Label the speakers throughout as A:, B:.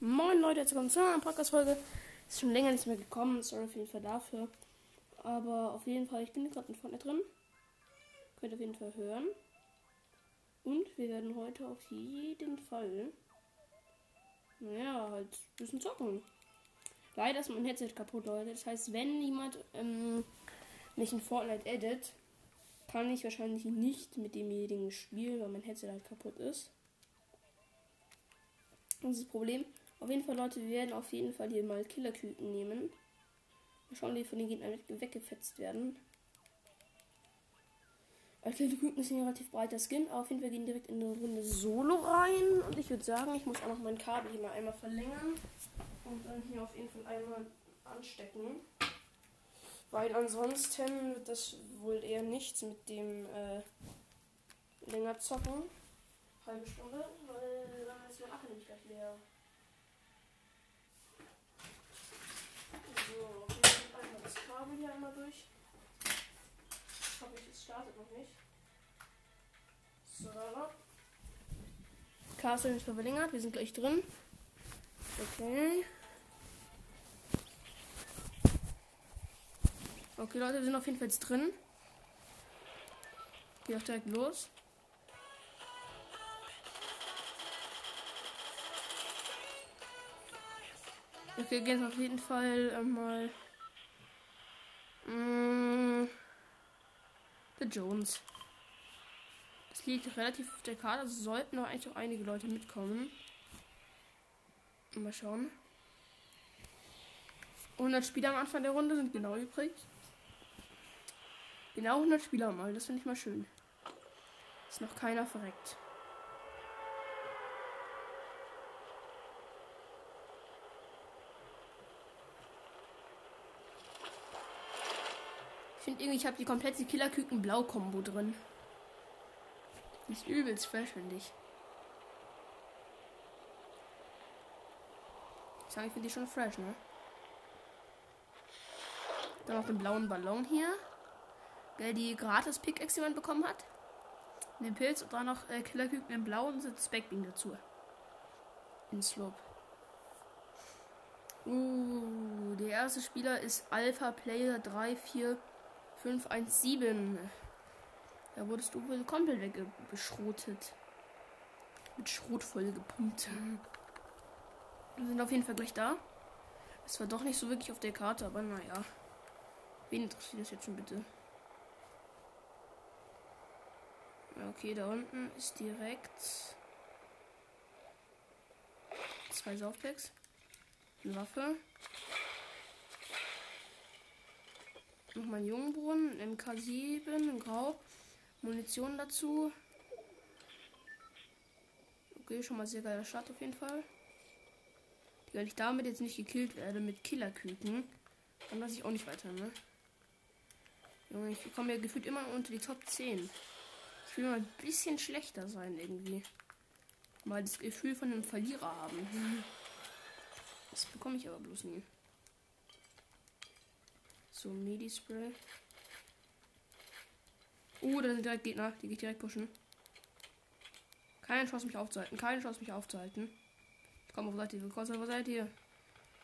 A: Moin Leute, jetzt willkommen zu einer Podcast-Folge. Ist schon länger nicht mehr gekommen, sorry auf jeden Fall dafür. Aber auf jeden Fall, ich bin gerade in Fortnite drin. Könnt ihr auf jeden Fall hören. Und wir werden heute auf jeden Fall, naja, halt ein bisschen zocken. Leider ist mein Headset kaputt, Leute. Das heißt, wenn jemand ähm, mich in Fortnite edit, kann ich wahrscheinlich nicht mit demjenigen spielen, weil mein Headset halt kaputt ist. Das ist das Problem. Auf jeden Fall, Leute, wir werden auf jeden Fall hier mal Killerküken nehmen. Mal schauen, wie von den Gegnern weggefetzt werden. Als Killerküken ist ein relativ breiter Skin. Auf jeden Fall gehen direkt in eine Runde Solo rein. Und ich würde sagen, ich muss auch noch mein Kabel hier mal einmal verlängern. Und dann hier auf jeden Fall einmal anstecken. Weil ansonsten wird das wohl eher nichts mit dem äh, länger zocken. Halbe Stunde, weil dann ist mein Akku nämlich gleich leer. So, wir einmal das Kabel hier einmal durch. Ich hoffe, es startet noch nicht. So. Castle ist verlängert, wir sind gleich drin. Okay. Okay, Leute, wir sind auf jeden Fall jetzt drin. Geht auch direkt los. Okay, gehen auf jeden Fall äh, mal. Mm, The Jones. Das liegt relativ auf der Karte, also sollten noch eigentlich auch einige Leute mitkommen. Mal schauen. 100 Spieler am Anfang der Runde sind genau übrig. Genau 100 Spieler mal, das finde ich mal schön. Ist noch keiner verreckt. Finde irgendwie, ich habe die komplette Killerküken Blau Combo drin. Ist übelst fresh, finde ich. Ich sage, ich finde die schon fresh, ne? Dann noch den blauen Ballon hier. Der die gratis Pickaxe jemand bekommen hat. Den Pilz und dann noch äh, Killerküken in blau und das Backbeam dazu. In Slope. Uh, der erste Spieler ist Alpha Player 34517. Da wurdest du wohl komplett weggeschrotet. Mit Schrot voll gepumpt. Wir sind auf jeden Fall gleich da. Es war doch nicht so wirklich auf der Karte, aber naja. Wen interessiert das jetzt schon bitte? Okay, da unten ist direkt zwei Saufpacks. Eine Waffe. Nochmal Jungbrunnen, ein MK7, ein Grau. Munition dazu. Okay, schon mal sehr geiler Start auf jeden Fall. Wenn ich damit jetzt nicht gekillt werde mit Killerküken, dann weiß ich auch nicht weiter, ne? Junge, ich komme ja gefühlt immer unter die Top 10. Ich will mal ein bisschen schlechter sein irgendwie. Mal das Gefühl von einem Verlierer haben. Das bekomme ich aber bloß nie. So, Medi-Spray. Oh, da sind direkt Gegner. Die geht direkt pushen. Keine Chance, mich aufzuhalten. Keine Chance, mich aufzuhalten. Komm, wo seid ihr? Wo seid ihr?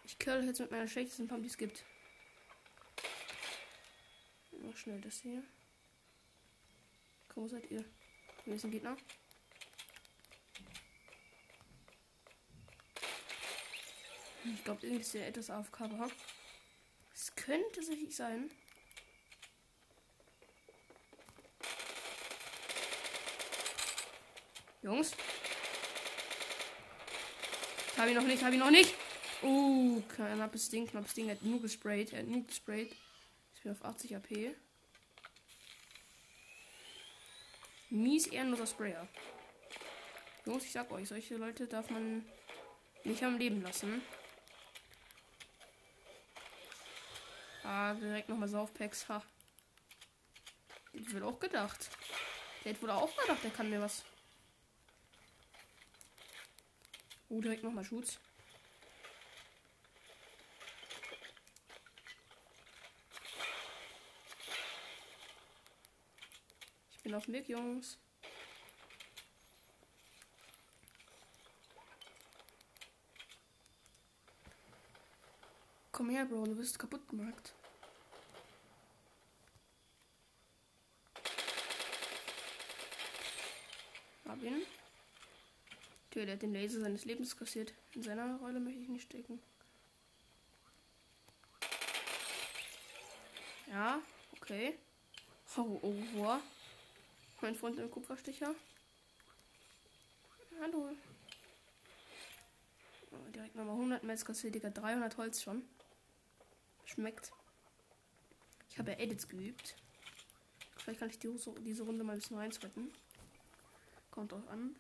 A: Ich kill jetzt mit meiner schlechtesten Pump, die es gibt. Noch schnell das hier. Komm, wo seid ihr? Hier ist Gegner. Ich glaube, irgendwie ist der etwas auf Cover. Es könnte sicherlich sein. Jungs. Habe ich noch nicht, habe ich noch nicht. Uh, knappes Ding, knappes Ding. Er hat nur gesprayt, er hat nur gesprayt. Ich bin auf 80 AP. Mies ehrenloser Sprayer. Jungs, ich sag euch, solche Leute darf man nicht am Leben lassen. Ah, direkt nochmal Saufpacks. Ha. Das wird auch gedacht. Der hat wohl auch gedacht, der kann mir was. Oh, direkt nochmal Schutz. Ich bin auf dem Weg, Jungs. Komm her, Bro, du wirst kaputt gemacht. Hab ihn. Der, hat den Laser seines Lebens kassiert. In seiner Rolle möchte ich nicht stecken. Ja, okay. Oh, oh, oh. Mein Freund im Kupferstecher. Hallo. Oh, direkt nochmal 100 Metz Digga. 300 Holz schon. Schmeckt. Ich habe ja Edits geübt. Vielleicht kann ich die, diese Runde mal ein bisschen reinswetten. Kommt drauf an.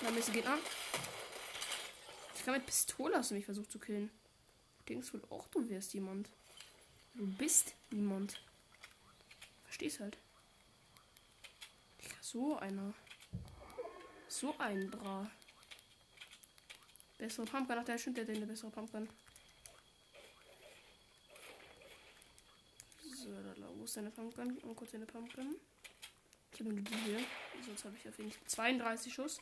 A: Da ist Gegner. Ich kann mit Pistole hast du mich versucht zu killen. Du denkst wohl auch, du wärst jemand. Du bist niemand. Verstehst halt. So einer. So ein Bra. Bessere Pumpgun. Ach, der stimmt, der hat eine bessere Pumpgun. So, wo ist deine Pumpgun? Mal kurz eine Pumpgun. Ich habe nur die hier. Sonst habe ich auf jeden Fall 32 Schuss.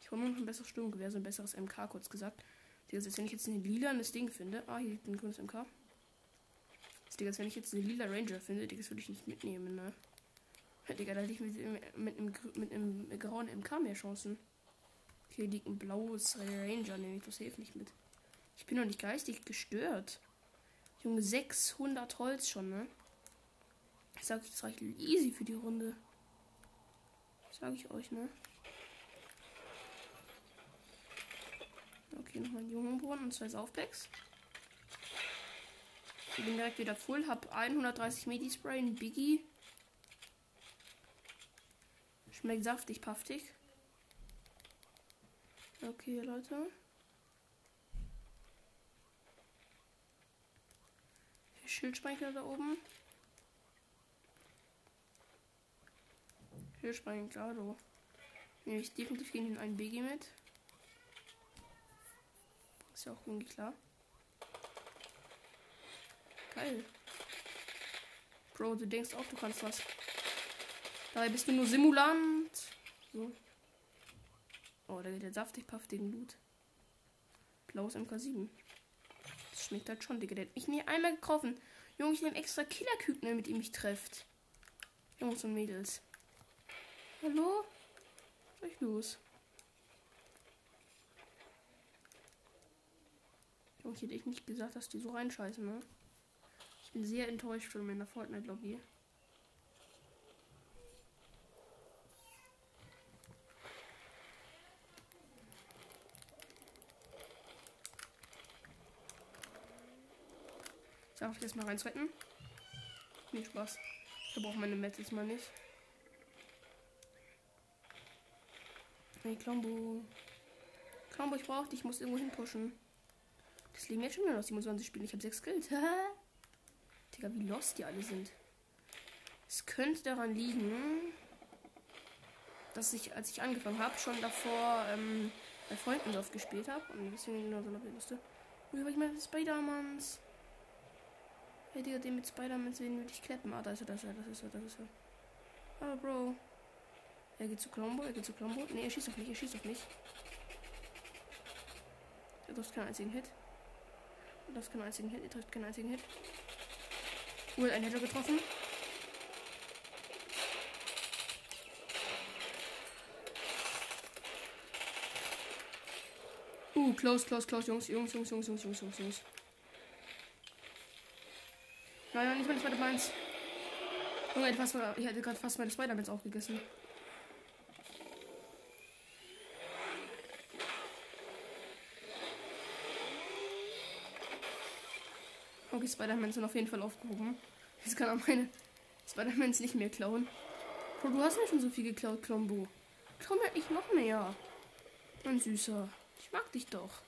A: Ich hole mir noch ein besseres Sturmgewehr, so ein besseres MK, kurz gesagt. Digga, wenn ich jetzt ein lilanes Ding finde. Ah, hier liegt ein grünes MK. Digga, wenn ich jetzt eine lila Ranger finde, Digga, das würde ich nicht mitnehmen, ne? Digga, da hätte ich mit, mit, einem, mit einem grauen MK mehr Chancen. Hier liegt ein blaues Ranger, nehme ich das hilft nicht mit. Ich bin noch nicht geistig gestört. Junge, 600 Holz schon, ne? Ich sag, das reicht easy für die Runde. Sag ich euch, ne? Okay, nochmal einen Jungenbrunnen und zwei Saufpacks. Ich bin direkt wieder voll, hab 130 Medi-Spray, ein Biggie. Schmeckt saftig, paftig. Okay, Leute. Schildspeicher da oben. Schildspeicher, klar, du. Nehme ich definitiv gegen einen Biggie mit. Ist ja auch irgendwie klar. Geil. Bro, du denkst auch, du kannst was. Dabei bist du nur Simulant. So. Oh, da geht der saftig paftigen Loot. Blaues MK7. Das schmeckt halt schon, Digga. Der hat mich nie einmal getroffen. Junge, ich nehme extra Killerküken, mit ihm mich trefft. Jungs und Mädels. Hallo? Was ist los? Junge, ich hätte ich nicht gesagt, dass die so reinscheißen, ne? Ich bin sehr enttäuscht von meiner Fortnite-Lobby. Darf ich jetzt mal reinzwecken? Nee, Spaß. Ich brauche meine Metals mal nicht. Hey, Klombo. Klombo, ich brauche dich. Ich muss irgendwo hin pushen. Das leben jetzt schon wieder noch 27 Spiele. Ich habe 6 Kills. Digga, wie lost die alle sind. Es könnte daran liegen, dass ich, als ich angefangen habe, schon davor ähm, bei Freunden oft gespielt habe. Und deswegen nur so eine Liste. Aber ich meine, Spider-Mans. Hey, Digga, den mit Spider-Man sehen würde ich klappen. Ah, da ist er, da ist er, das ist er, das ist er. Ah, Bro. Er geht zu Colombo, er geht zu Colombo. Ne, er schießt auf mich, er schießt auf mich. Er trifft keinen einzigen Hit. Er trifft keinen einzigen Hit, er trifft keinen einzigen Hit. Wohl ein Header getroffen. Uh, close, close, close, Jungs, Jungs, Jungs, Jungs, Jungs, Jungs, Jungs, Jungs. Nein, nein, nicht meine zweite Meins. Junge, ich, ich hätte gerade fast meine Spider-Mans aufgegessen. Okay, Spider-Mans sind auf jeden Fall aufgehoben. Jetzt kann er meine Spider-Mans nicht mehr klauen. Bro, du hast mir schon so viel geklaut, Klombo. Klau mir nicht noch mehr. Mein Süßer. Ich mag dich doch.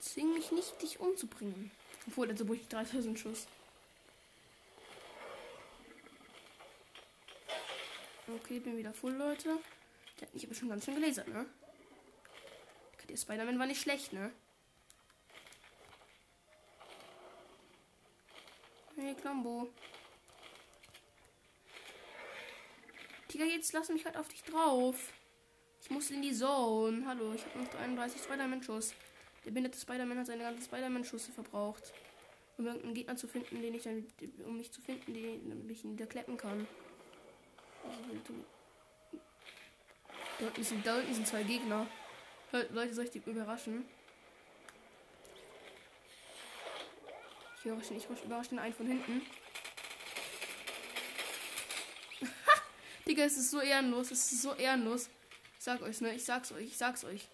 A: Zwing mich nicht, dich umzubringen. Obwohl, also ich 3000 Schuss. Okay, bin wieder voll, Leute. Der hat mich aber schon ganz schön gelasert, ne? Der Spider-Man war nicht schlecht, ne? Hey, Klombo. Digga, jetzt lass mich halt auf dich drauf. Ich muss in die Zone. Hallo, ich habe noch 33 Spider-Man-Schuss. Der behinderte Spider-Man hat seine ganzen Spider-Man-Schüsse verbraucht. Um irgendeinen Gegner zu finden, den ich dann, um mich zu finden, den ich niederkleppen kann. Da unten sind, da unten sind zwei Gegner. Leute, soll ich die überraschen? Ich überrasche, ich überrasche den einen von hinten. Digga, es ist so ehrenlos, es ist so ehrenlos. Ich sag euch, ne? Ich sag's euch, ich sag's euch.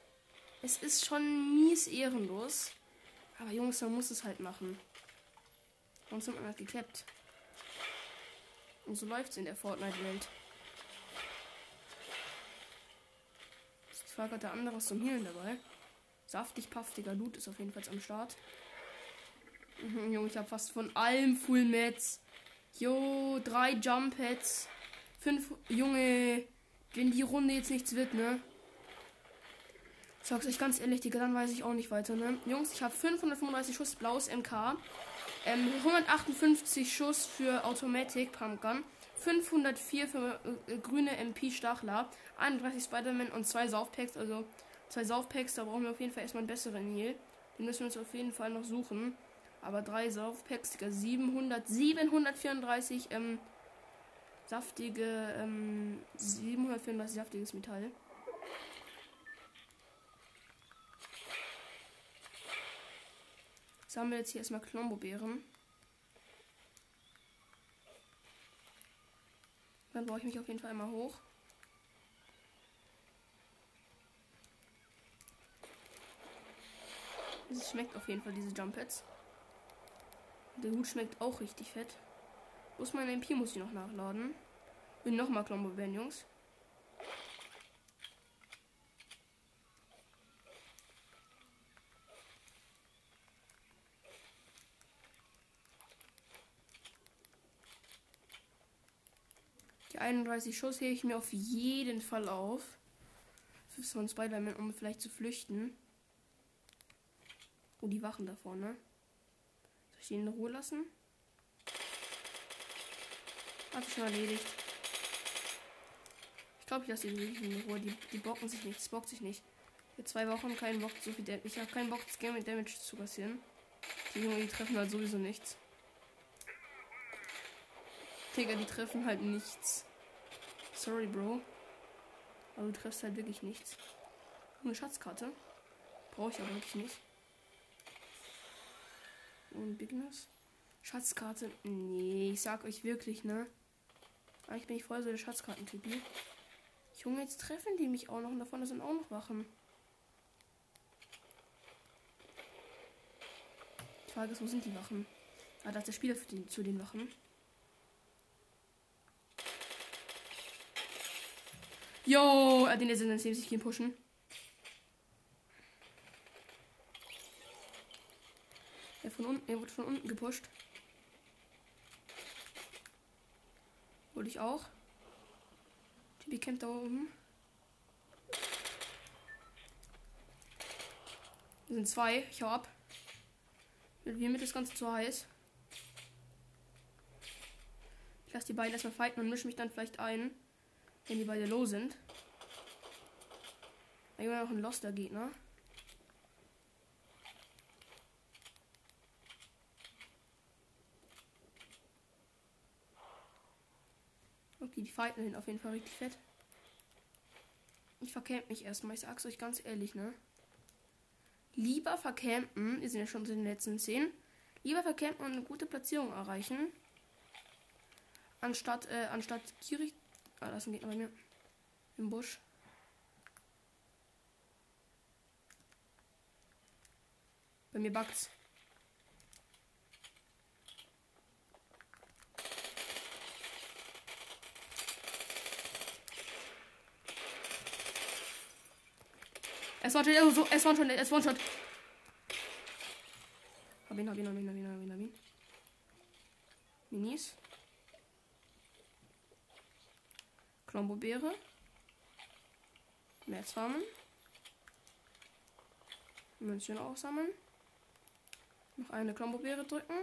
A: Es ist schon mies ehrenlos. Aber Jungs, man muss es halt machen. Sonst hat man halt geklappt. Und so läuft's in der Fortnite-Welt. Ich war gerade der andere zum Healen dabei. Saftig, paftiger Loot ist auf jeden Fall am Start. Mhm, Junge, ich habe fast von allem Full Mats. Jo, drei Jump Pads. Fünf. Junge, wenn die Runde jetzt nichts wird, ne? Sag's euch ganz ehrlich, Digga, dann weiß ich auch nicht weiter, ne? Jungs, ich habe 535 Schuss blaues MK. Ähm, 158 Schuss für Automatic Pumpgun. 504 für äh, grüne MP Stachler. 31 Spider-Man und zwei Saufpacks. Also zwei Saufpacks, da brauchen wir auf jeden Fall erstmal einen besseren Heal. Den müssen wir uns auf jeden Fall noch suchen. Aber drei Saufpacks, Digga, 700, 734 ähm, saftige, ähm, 734 saftiges Metall. Sammeln jetzt hier erstmal Klombo-Beeren. Dann baue ich mich auf jeden Fall einmal hoch. Es schmeckt auf jeden Fall, diese Jump Pads. Der Hut schmeckt auch richtig fett. Bloß mein MP muss ich noch nachladen. Bin nochmal Klombo werden, Jungs. Die 31 Schuss hebe ich mir auf jeden Fall auf. Für Spider-Man, um vielleicht zu flüchten. Oh, die Wachen da vorne. Die in Ruhe lassen? Hab ich schon erledigt. Ich glaube, ich lasse die wirklich in Ruhe. Die, die bocken sich nicht. Das bockt sich nicht. Für zwei Wochen keinen Bock so viel Damage. Ich habe keinen Bock, das Game mit Damage zu kassieren. Die Junge, die treffen halt sowieso nichts. Digga, die treffen halt nichts. Sorry, Bro. Aber du triffst halt wirklich nichts. Eine Schatzkarte. Brauche ich aber wirklich nicht. Und Bigness. Schatzkarte. Nee, ich sag euch wirklich, ne? Eigentlich bin ich voll so der Schatzkartentypi. Junge, jetzt treffen die mich auch noch und davon sind auch noch Wachen. Die Frage ist, wo sind die Wachen? Ah, da ist der Spieler für die, zu den Wachen. Yo, den ist in sich gehen pushen. Von unten, er wurde von unten gepusht. Wurde ich auch. Die campt da oben. Wir sind zwei. Ich hau ab. Mir mit das Ganze zu heiß. Ich lasse die beiden erstmal fighten und mische mich dann vielleicht ein. Wenn die beide low sind. Immer noch ein Loster Die fighten sind auf jeden Fall richtig fett. Ich verkämp mich erstmal. Ich sag's euch ganz ehrlich, ne? Lieber vercampen, wir sind ja schon in den letzten 10. Lieber vercampen und eine gute Platzierung erreichen. Anstatt, äh, anstatt gierig Ah, da ist ein Gegner bei mir. Im Busch. Bei mir bugt's. Es war schon, so, es war schon, es war schon. Hab ihn, hab ihn, hab ihn, hab ihn, hab ihn, hab ihn. Minis. Klombobeere. Mehr farmen. Münzen aufsammeln. Noch eine Klombobeere drücken.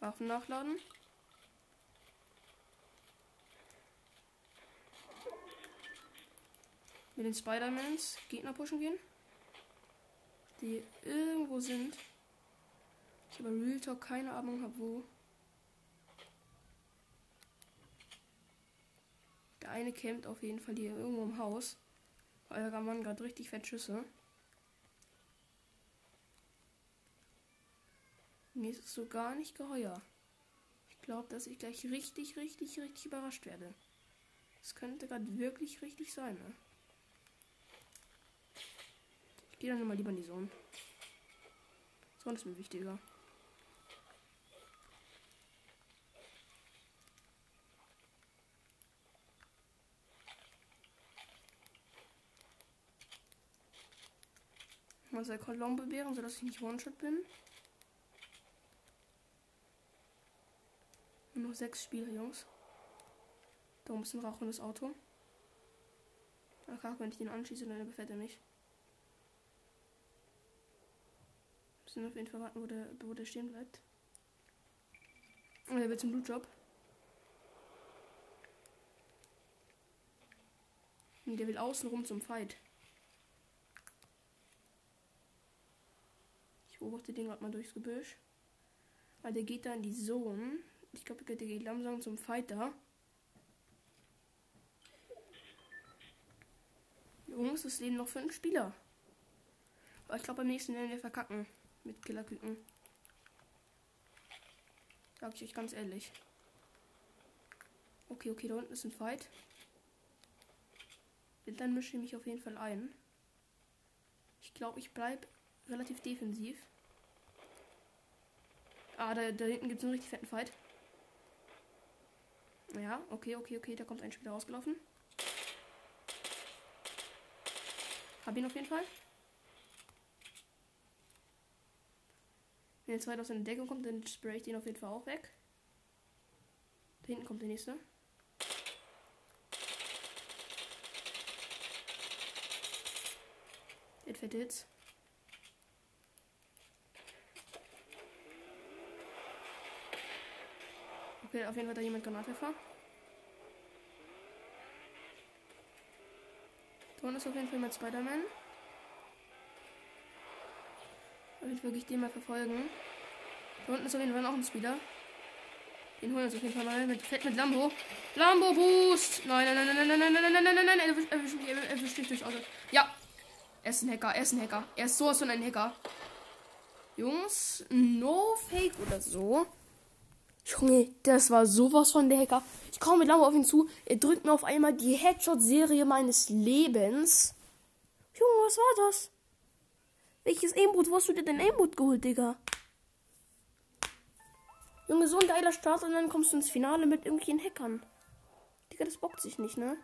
A: Waffen nachladen. Mit den Spider-Mans Gegner pushen gehen. Die irgendwo sind. Ich aber Real Talk keine Ahnung habe, wo. Der eine campt auf jeden Fall hier irgendwo im Haus. Euer Mann gerade richtig fett Schüsse. Mir ist es so gar nicht geheuer. Ich glaube, dass ich gleich richtig, richtig, richtig überrascht werde. Das könnte gerade wirklich richtig sein, ne? Ich gehe dann mal lieber in die Zone. Zone ist mir wichtiger. Mal sei Kolombe bewähren, sodass ich nicht One-Shot bin. Nur noch sechs Spieler, Jungs. Da oben ist ein rauchendes Auto. Okay, wenn ich den anschieße, dann befällt er mich. Müssen auf jeden Fall warten, wo der, wo der stehen bleibt. Und er wird zum Blutjob. Und der will außen rum zum Fight. Ich beobachte den gerade mal durchs Gebüsch. Weil der geht da in die Zone. Ich glaube, der geht langsam zum Fighter. Jungs, es leben noch fünf Spieler. Aber ich glaube, beim nächsten werden wir verkacken. Mit Killerküken. Sag ich euch ganz ehrlich. Okay, okay, da unten ist ein Fight. Dann mische ich mich auf jeden Fall ein. Ich glaube, ich bleibe relativ defensiv. Ah, da, da hinten gibt es einen richtig fetten Fight. Ja, okay, okay, okay. Da kommt ein Spieler rausgelaufen. Hab ihn auf jeden Fall. Wenn der zweite aus seiner Deckung kommt, dann spray ich den auf jeden Fall auch weg. Da hinten kommt der nächste. Der fette Hits. Okay, auf jeden Fall da jemand Granatwerfer. Da ist auf jeden Fall mit Spider-Man. Ich wirklich den mal verfolgen. Da unten ist auf jeden Fall noch ein Spieler. Den holen wir uns auf jeden Fall mal mit Fett mit Lambo. Lambo Boost! Nein, nein, nein, nein, nein, nein, nein, nein, nein, nein, nein, er erwischt mich, er erwischt mich durchs Auto. Ja! Er ist ein Hacker, er ist ein Hacker. Er ist sowas von ein Hacker. Jungs, no fake oder so. Junge, das war sowas von der Hacker. Ich komme mit Lambo auf ihn zu. Er drückt mir auf einmal die Headshot-Serie meines Lebens. Junge, was war das? Welches Aimboot? Wo hast du dir denn Aimboot geholt, Digga? Junge, so ein geiler Start und dann kommst du ins Finale mit irgendwelchen Hackern. Digga, das bockt sich nicht, ne?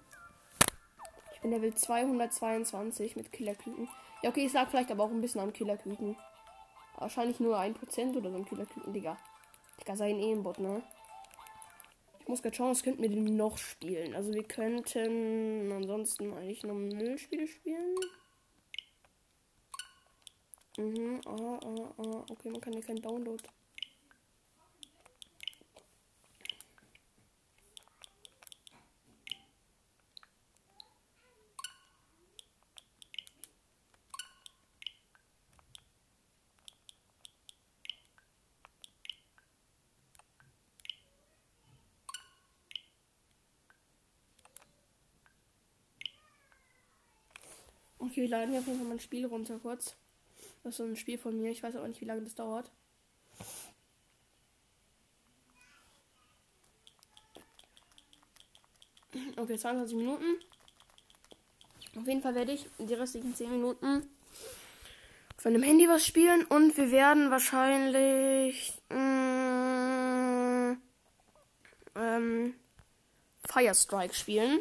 A: Ich bin Level 222 mit Killerküken. Ja, okay, ich sag vielleicht aber auch ein bisschen am Killerküken. Wahrscheinlich nur 1% oder so ein Killerküken, Digga. Digga, sein Aimbot, ne? Ich muss gerade schauen, was könnten wir denn noch spielen. Also wir könnten ansonsten eigentlich noch Müllspiele spielen. Mhm, ah, ah, ah. Okay, man kann ja kein Download. Okay, wir laden hier auf jeden Fall mal ein Spiel runter kurz. Das ist so ein Spiel von mir. Ich weiß aber nicht, wie lange das dauert. Okay, 22 Minuten. Auf jeden Fall werde ich die restlichen 10 Minuten von dem Handy was spielen und wir werden wahrscheinlich mm, ähm, Fire Strike spielen.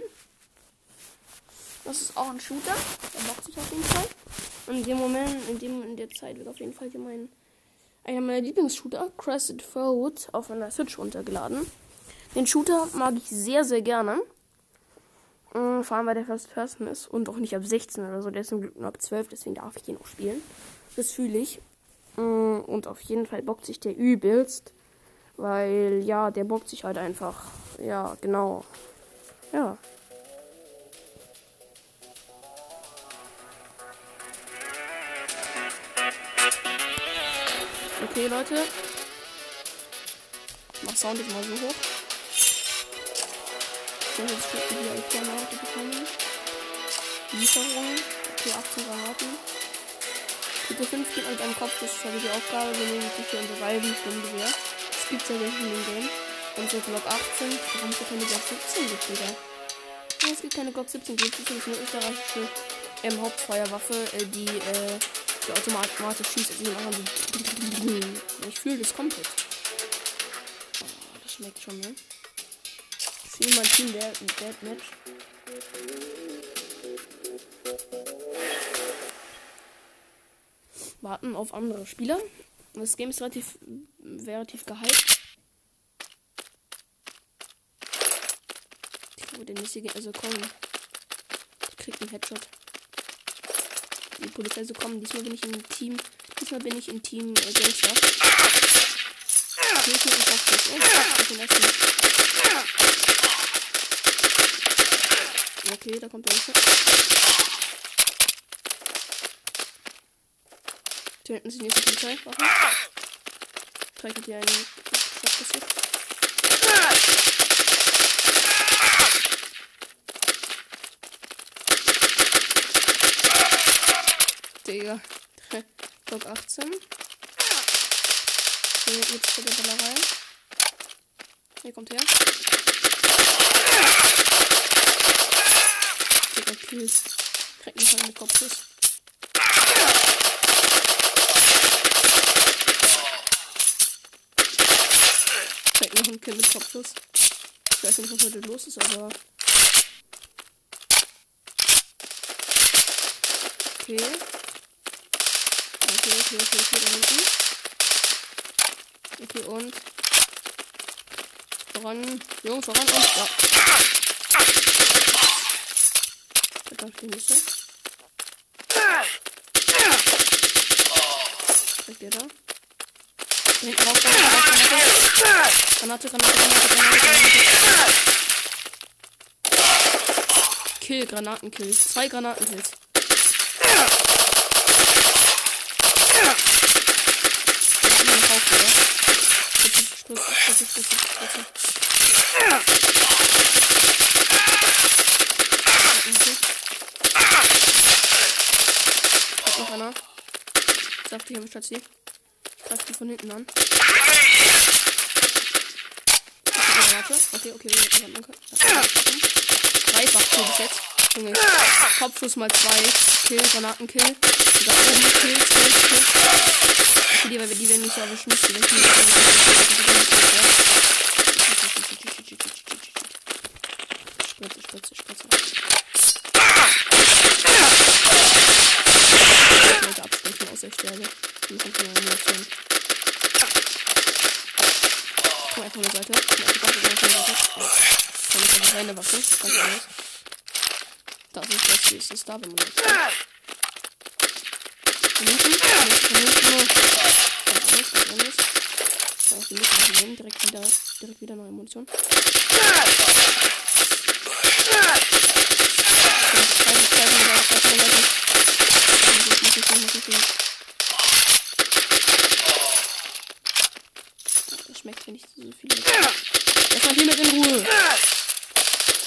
A: Das ist auch ein Shooter. Der bockt sich auf jeden Fall. In dem Moment, in, dem, in der Zeit wird auf jeden Fall hier mein, einer meiner Lieblingsshooter, Crescent Fold, auf meiner Switch runtergeladen. Den Shooter mag ich sehr, sehr gerne. Mm, vor allem, weil der First Person ist und auch nicht ab 16 oder so. Der ist zum Glück nur ab 12, deswegen darf ich ihn auch spielen. Das fühle ich. Mm, und auf jeden Fall bockt sich der übelst. Weil, ja, der bockt sich halt einfach. Ja, genau. Ja. Okay, Leute. Mach Sound jetzt mal so hoch. So, jetzt könnten wir eine Granate bekommen. Lieferung. Okay, 18 Granaten. Bitte 15 und ein Kopf, das ist ja die Aufgabe. Wir nehmen natürlich hier unser Reifenstundengewehr. Das gibt es ja wirklich in dem Game. Und so Glock 18. Warum es keine Glock 17 gibt? Ja, es gibt keine Glock 17, gibt es ist eine österreichische ähm, Hauptfeuerwaffe, äh, die, äh, die automatisch schießt. Ich fühle das komplett. Oh, das schmeckt schon, ne? Ich will mein Team der Dead Warten auf andere Spieler. Das Game ist relativ, relativ gehypt. Ich der nächste also kommen. Ich krieg einen Headshot. Die Polizei so kommen. Diesmal bin ich im Team. Diesmal bin ich im Team äh, Gangster. Ich bin fast Oh, ich bin Okay, da kommt der nächste. Hier hinten jetzt die Polizei. Waffen. Hat hier einen Digga. Block 18. So, jetzt für die Ballerei. Hier kommt her. Digga, Kills. Kriegt mich halt mit Kopfschuss. Kriegt noch ein Kill mit Kopfschuss. Ich weiß nicht, was heute los ist, aber. Okay. Okay, okay, okay, okay, da hinten. Okay, und. Voran. Jungs, voran und. Ja. Ich nicht so. Kriegt ihr da? Da hinten raus, Granate, Granate, Granate, Granate, Granate. Kill, Granatenkill. Zwei Granatenkills. Noch einer. Saftig am Stati. Greift die von hinten an. Warte. Okay, okay, wir haben Dreifach Kill bis jetzt. Junge. Kopfschuss mal zwei. Kill, Granatenkill. Da oben Kill, Kill, Kill. Okay, die, die werden nicht erwischen. Die werden nicht Spritze, Spritze, Spritze. Leute abstechen aus der Sterne. Dann kommt eine Munition. Komm einfach eine Seite. Ja, die ganze Seite. Kann ich Waffe. Ganz ehrlich. Das ist das nächste Star, wenn man das. Von hinten nur. Direkt wieder, direkt wieder neue Munition. Das schmeckt, wenn ich so viel. Lass mal hier mit in Ruhe.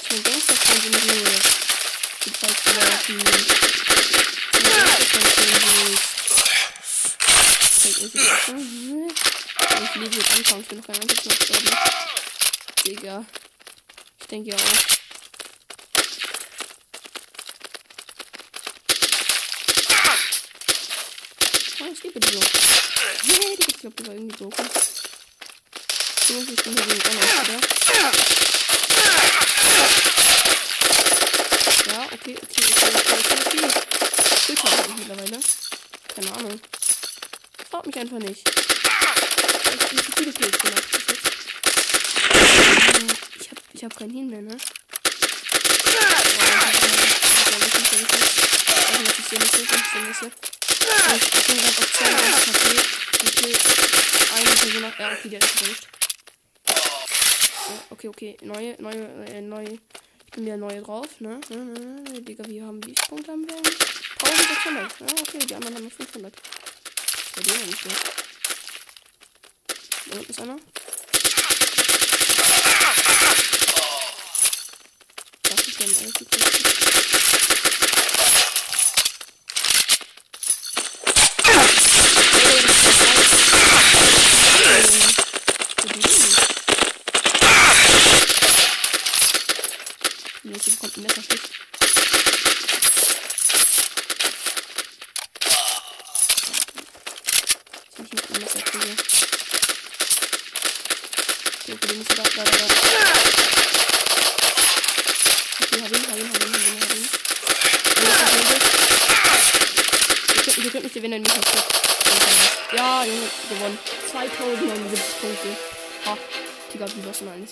A: Ich bin Gangster-Freund in Ruhe. Die Zeit gelaufen. Die Gangster-Freund Ich liebe jetzt anfangen. Ich bin noch kein einziges Mal gestorben. Digga. Ich denke ja auch. Oh, es gibt die so. Nee, die gibt glaube ich irgendwie so. So, ich bin hier gegen Donner, oder? Ja, okay, okay, okay, okay, okay. Kills habe ich mittlerweile. Keine Ahnung. Fragt mich einfach nicht. Ich habe so viele Kills gemacht. Ich hab, ich hab keinen Hin mehr, ne? Ich bin gerade auf 32 KP. Okay, eine Person nach. Ja, okay, der ist erwischt. Okay, okay, neue, neue, äh, neue. Ich bin wieder neue drauf, ne? ne, ne, ne. Digga, wie haben wie viele Punkte haben wir? 1600. Ja, okay, die anderen haben 500. Bei denen nicht so. Da unten ist einer. Das ist dann alles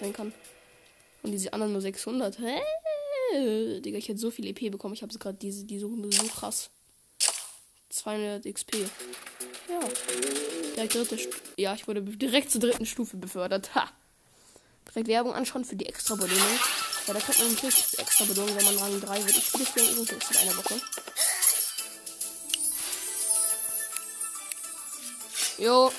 A: sein kann. Und diese anderen nur 600. Hä? Digga, ich hätte so viel EP bekommen. Ich habe gerade diese, diese Runde so krass. 200 XP. Ja. Direkt dritte Stu ja, ich wurde direkt zur dritten Stufe befördert. Ha. Direkt Werbung anschauen für die extra Belohnung. Ja, da kriegt man natürlich extra Belohnung, wenn man Rang 3 wird. Ich spiele das Game übrigens seit einer Woche. Jo.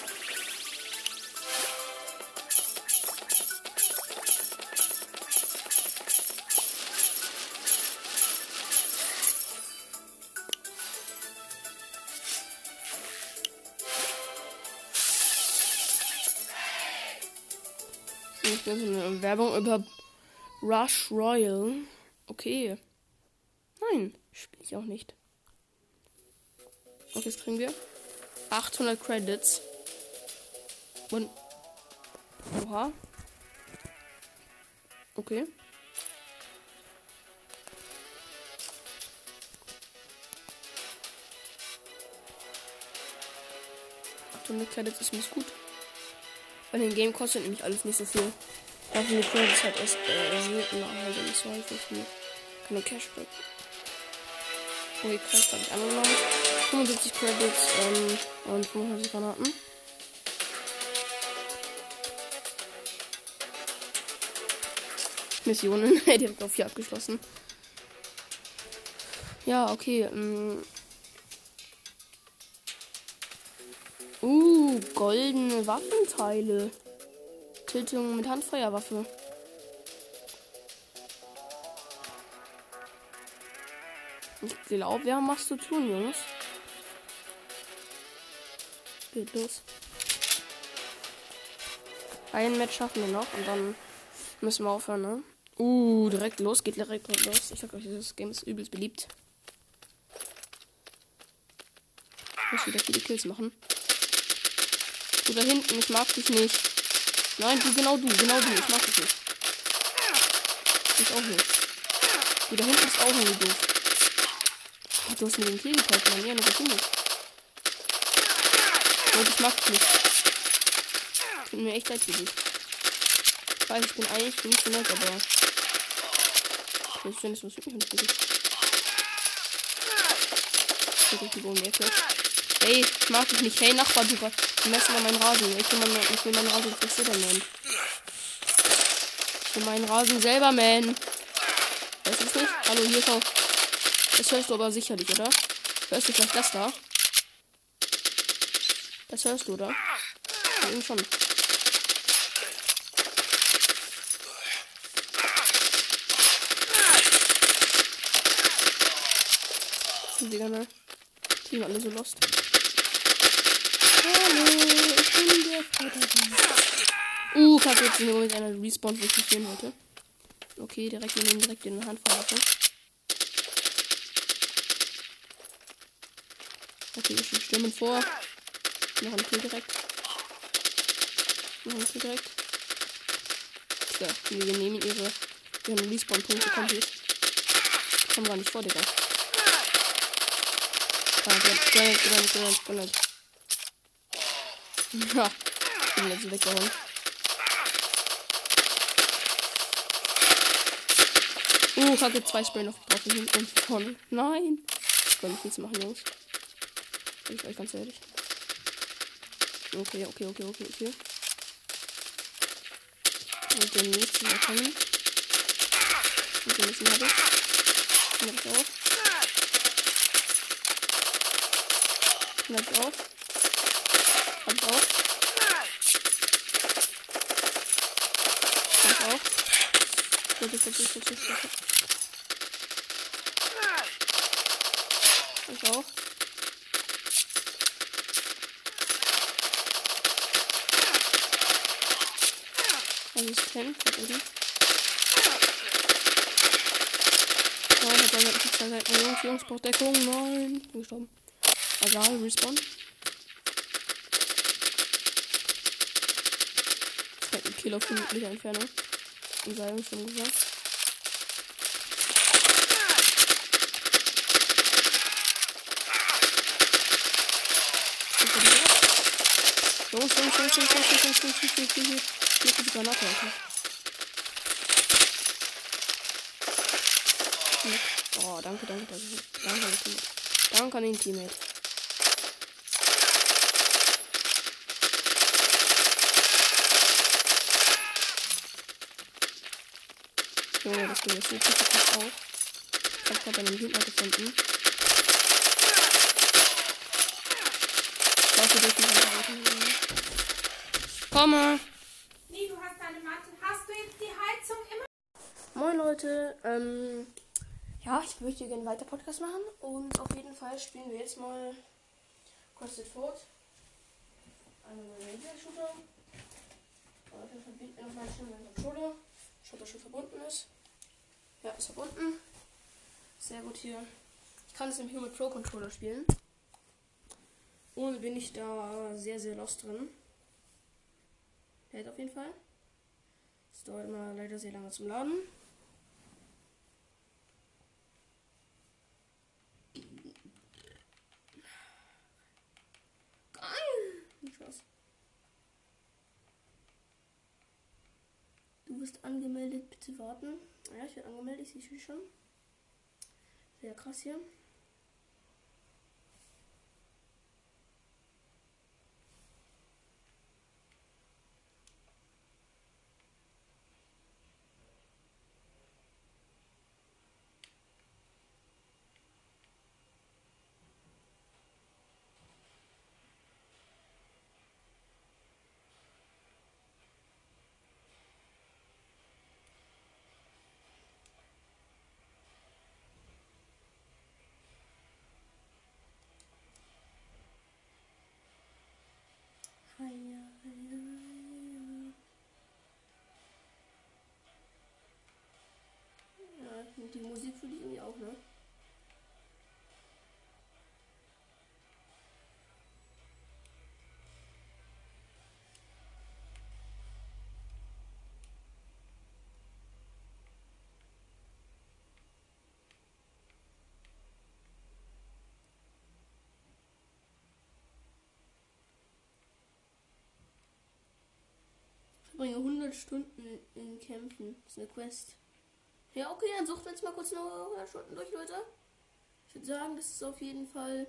A: Bin so eine Werbung über Rush Royal. Okay. Nein, spiele ich auch nicht. Okay, jetzt kriegen wir 800 Credits. Und. Oha. Okay. Achtung, Credits ist nicht gut. Bei dem Game kostet nämlich alles nicht so viel. Dafür die Credits halt erst äh, selten halt im Zweifel viel. Keine Cashback. Okay, Crash habe ich angenommen. 75 Credits ähm, und 25 Granaten. Missionen direkt auf 4 abgeschlossen. Ja, okay. Ähm. Goldene Waffenteile. Tiltung mit Handfeuerwaffe. Ich glaube, wir haben was zu tun, Jungs. Geht los. Ein Match schaffen wir noch und dann müssen wir aufhören, ne? Uh, direkt los, geht direkt los. Ich sag euch, dieses Game ist übelst beliebt. Ich muss wieder viele Kills machen. Du da hinten, ich mag dich nicht. Nein, du, genau du, genau du, ich mag dich nicht. Ich auch nicht. Du da hinten ist auch irgendwie doof. Oh, du hast mir den Kill geteilt, Mann. Ja, eine Sekunde. Und ich mag dich nicht. Tut mir echt leid für dich. Ich weiß, ich bin eigentlich nicht so nett, aber. Ich finde, es interessiert mich nicht wirklich. Ich bin die Bogen Hey, ich mag dich nicht. Hey, Nachbar, du, messst mal meinen Rasen. Ich will, mein, ich will meinen Rasen selber mähen. Ich will meinen Rasen selber mähen. Du es nicht? Hallo, hier, schau. Das hörst du aber sicherlich, oder? Hörst du vielleicht das da? Das hörst du, oder? Ja, eben schon. Digga, ne? Die sind alle so lost. Hallo, ich bin der Vater. Uh, kacke, jetzt sind übrigens einer Respawn, wo ich nicht sehen wollte. Okay, direkt, wir nehmen direkt in den Handfeuerwaffe. Okay, wir stürmen vor. Noch ein Kill direkt. Noch ein Kill direkt. Ja, wir nehmen ihre, ihren Respawn-Punkte komplett. Ich komm gar nicht vor, Digga. Ah, Granite, Granite, Granite, Granite. Ja, ich bin jetzt weggehauen. Uh, ich hatte zwei Spray noch drauf und vorne. Nein! Ich kann nichts machen, Jungs. Bin ich euch ganz ehrlich. Okay, okay, okay, okay, okay. Und den nächsten bekommen. Und den nächsten habe ich. Den habe ich auch. Den habe ich auch verbraucht. Verbraucht. So, das ist jetzt nicht sicher. Ich auch. Resistent, oder? Nein, hat er mit Jungs, Jungs braucht Deckung. Nein, bin gestorben. Egal, also, Respawn. Kill auf 5 Meter Entfernung. Wie sei schon gesagt. Jungs, Jungs, Jungs, Jungs, Jungs, Jungs, Jungs, Jungs, Jungs, Jungs, Jungs, Jungs, ich mach die Granate einfach. Oh, danke, danke, danke. Danke an den Teammate. Danke an den Teammate. Junge, das Ding ist so tief auch. Ich hab gerade einen Gegner gefunden. Ich laufe durch die Wand. Komme!
B: Nee, du hast deine Matte. Hast du jetzt die Heizung immer?
A: Moin Leute, ähm, ja, ich möchte gerne weiter Podcast machen und auf jeden Fall spielen wir jetzt mal Crossed Fort. Eine neue Shooter. Auf Fall verbinden wir noch mal schnell meinen Schaut, dass schon verbunden ist. Ja, ist verbunden. Sehr gut hier. Ich kann es nur mit Pro Controller spielen. Ohne bin ich da sehr, sehr lost drin. Hält auf jeden Fall. Es dauert immer leider sehr lange zum Laden. Geil! Nicht Spaß. Du bist angemeldet, bitte warten. Ja, ich werde angemeldet, ich sehe schon. Sehr krass hier. Hi. Verbringe 100 Stunden in Kämpfen. Das ist eine Quest. Ja, okay, dann wir jetzt mal kurz noch 100 Stunden durch, Leute. Ich würde sagen, das ist auf jeden Fall.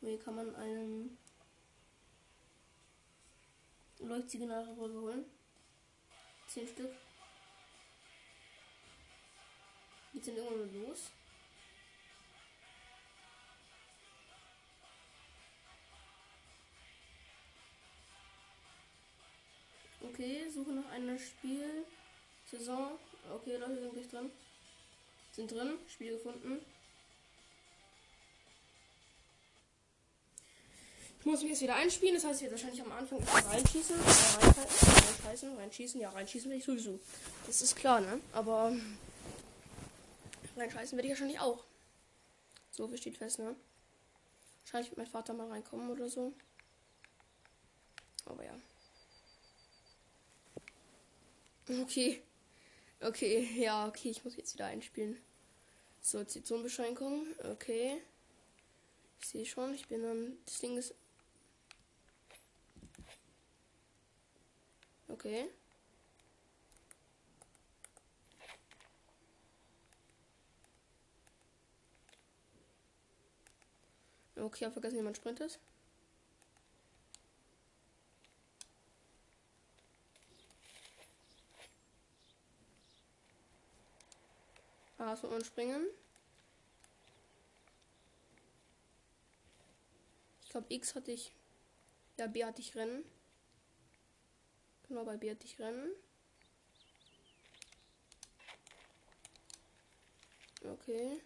A: Hier kann man einen Leuchtsignalrevolver holen. 10 Stück. Die sind irgendwann los. Okay, suche noch eine Spielsaison. Okay, Leute sind gleich drin. Sind drin. Spiel gefunden. Ich muss mich jetzt wieder einspielen, das heißt, ich werde wahrscheinlich am Anfang reinschießen. Äh, reinschießen, reinschießen, ja, reinschießen werde ich sowieso. Das ist klar, ne? Aber reinscheißen werde ich wahrscheinlich auch. So viel steht fest, ne? Wahrscheinlich wird mein Vater mal reinkommen oder so. Aber ja. Okay. Okay, ja, okay, ich muss jetzt wieder einspielen. So, Zonenbeschränkung. Okay. Ich sehe schon, ich bin dann. Das Ding ist. Okay. Okay, hab vergessen, wie man Sprint Straße und springen. Ich glaube, X hatte ich. Ja, B hatte ich Rennen. Genau, bei B hatte ich rennen. Okay.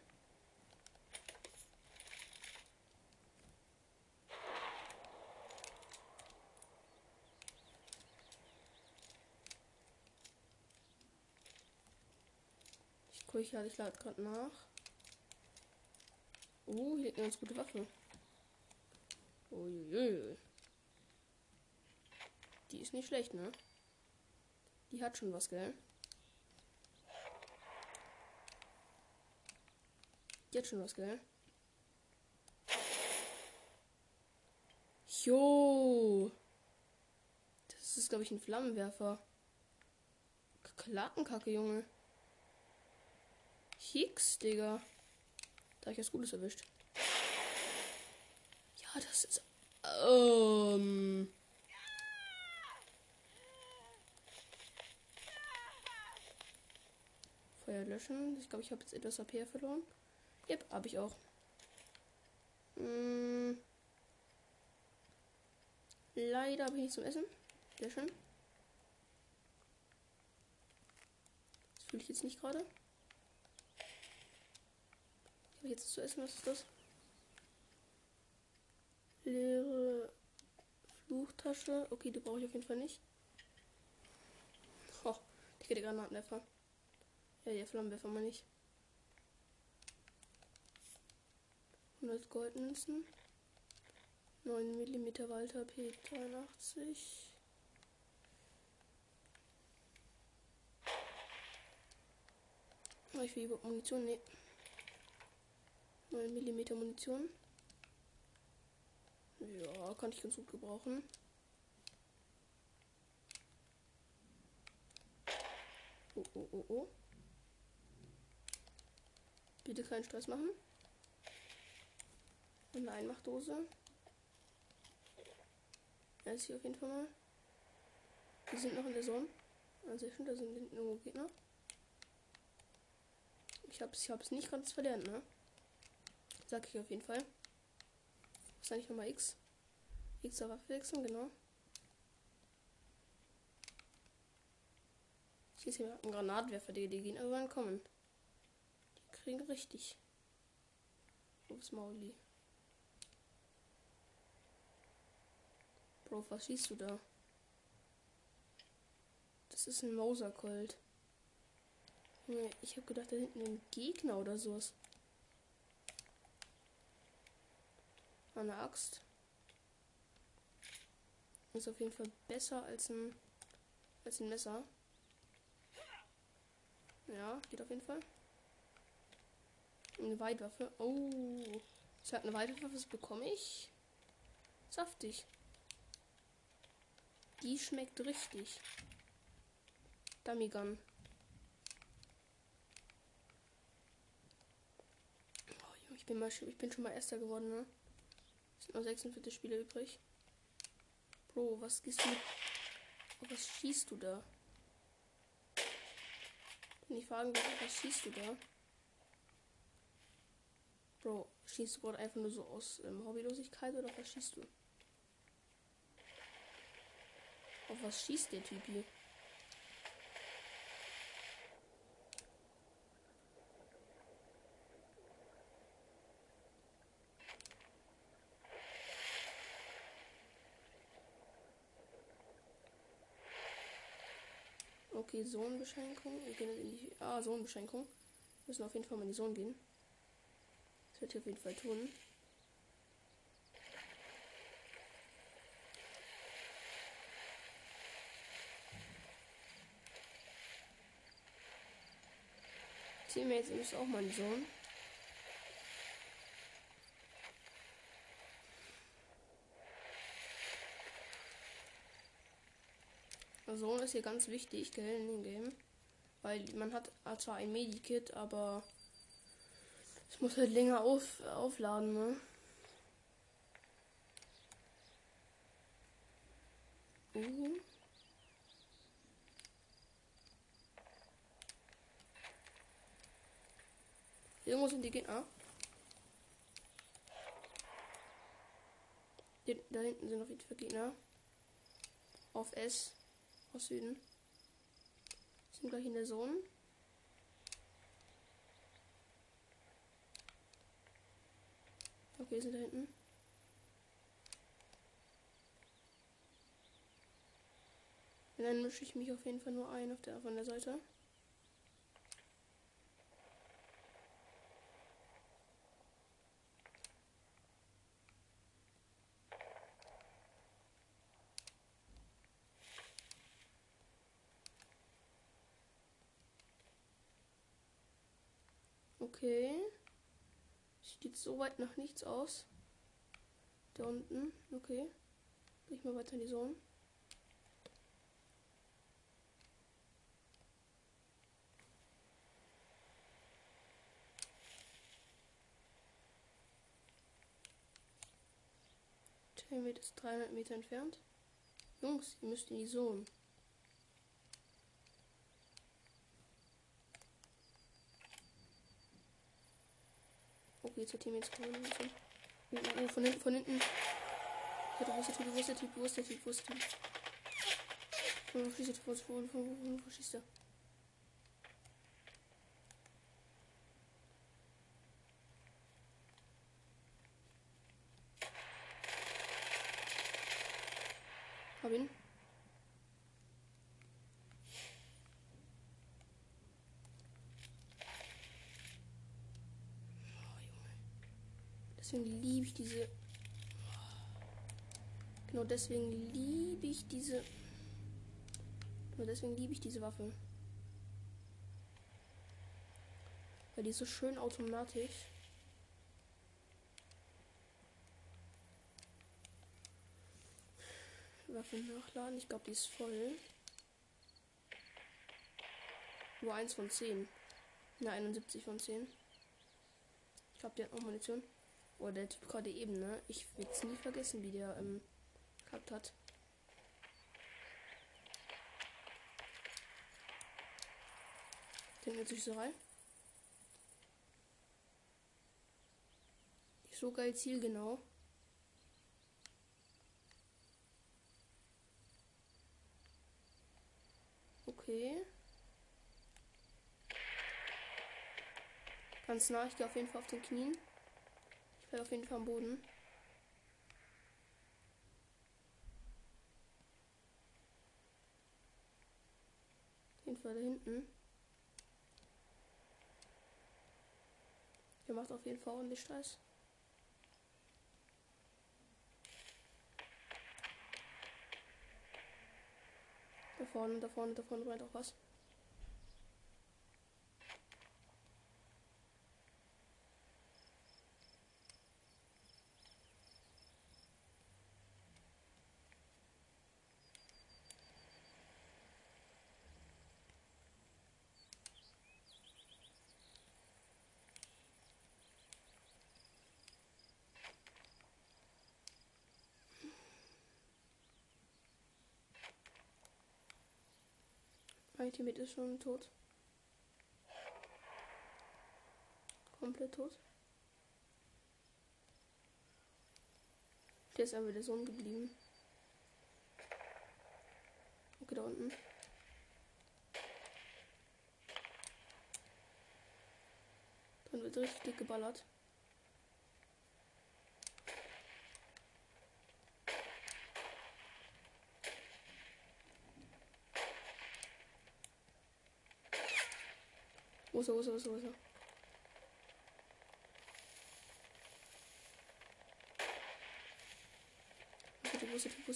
A: Ich gucke ja, ich lade gerade nach. Oh, hier liegt eine ganz gute Waffe. Uiuiui. Die ist nicht schlecht, ne? Die hat schon was, gell? Die hat schon was, gell? Jo! Das ist, glaube ich, ein Flammenwerfer. Klackenkacke, Junge. Hicks, Digga. Da hab ich was Gutes erwischt. Ja, das ist. Ähm. Feuer löschen. Ich glaube, ich habe jetzt etwas AP verloren. Yep, habe ich auch. Hm. Leider habe ich nichts zum Essen. Sehr schön. Das fühle ich jetzt nicht gerade. Jetzt zu essen? Was ist das? Leere Fluchtasche. Okay, die brauche ich auf jeden Fall nicht. Oh, die Granatenwerfer. Ja, der Flammenwerfer meine ich. 100 Goldmünzen. 9 mm Walter P83. Oh, ich will Munition? Nee. 9 mm Munition. Ja, kann ich ganz gut gebrauchen. Oh, oh, oh, oh. Bitte keinen Stress machen. Und eine Einmachdose. Da ist hier auf jeden Fall mal. Die sind noch in der Zone. Also ich finde, da sind irgendwo Gegner. Ich hab's, ich hab's nicht ganz verlernt, ne? Sag ich auf jeden Fall. Was ist eigentlich nochmal X? X auf Waffe wechseln, genau. Ich sehe hier einen Granatwerfer, die, die gehen irgendwann kommen. Die kriegen richtig. Aufs Mauli. Bro, was schießt du da? Das ist ein Mauser-Colt. Ich habe gedacht, da hinten ein Gegner oder sowas. Eine Axt. Ist auf jeden Fall besser als ein, als ein Messer. Ja, geht auf jeden Fall. Eine Weitwaffe. Oh. Ich habe eine Weitwaffe, was bekomme ich? Saftig. Die schmeckt richtig. Dummy Gun. Oh, ich bin, mal, ich bin schon mal Erster geworden, ne? Sind noch 46 Spiele übrig. Bro, was gehst du mit. Was schießt du da? Wenn ich fragen darf, was schießt du da? Bro, schießt du gerade einfach nur so aus ähm, Hobbylosigkeit oder was schießt du? Auf was schießt der Typ hier? Okay, Sohnbeschränkung. Wir gehen in die. Ah, Sohnbeschränkung. Wir müssen auf jeden Fall mal in die Sohn gehen. Das wird hier auf jeden Fall tun. Teammates ist auch mein Sohn. Sohn ist hier ganz wichtig, gell, in dem Game. Weil man hat zwar ein Medikit, aber es muss halt länger auf, aufladen, ne? Uh. Irgendwo sind die Gegner. Da hinten sind noch viele Gegner. Auf S. Aus Süden. Sind gleich in der Zone. Okay, sind da hinten. Und dann mische ich mich auf jeden Fall nur ein auf der von der Seite. Okay. Sieht soweit noch nichts aus. Da unten. Okay. Gehe ich mal weiter in die Zone. Tailmate ist 300 Meter entfernt. Jungs, ihr müsst in die Zone. Okay, zur Team jetzt kommen. Oh, oh, oh, von hinten, von hinten. Ja, wo ist der Typ, wo ist der Typ, wo ist der Typ, wo ist der Typ? Wo schießt Typ, wo, schießt der? Hab ihn. Deswegen liebe ich diese. Genau deswegen liebe ich diese. Genau deswegen liebe ich diese Waffe. Weil die ist so schön automatisch. Waffe nachladen. Ich glaube, die ist voll. Nur 1 von 10. Ja, 71 von 10. Ich glaube, die hat noch Munition. Oh, der Typ gerade eben, ne? Ich will es nie vergessen, wie der ähm, gehabt hat. Den jetzt so rein. So geil zielgenau. Okay. Ganz nah, ich gehe auf jeden Fall auf den Knien. Bin auf jeden Fall am Boden. Auf jeden Fall da hinten. Der macht auf jeden Fall ordentlich Stress. Da vorne, da vorne, da vorne brennt auch was. Mein Teammate ist schon tot. Komplett tot. Der ist aber der Sohn geblieben. Okay, da unten. Dann wird richtig geballert. Wo ist er, wo ist er, wo ist er, wo ist er? Bitte, wo ist er, wo ist er, wo ist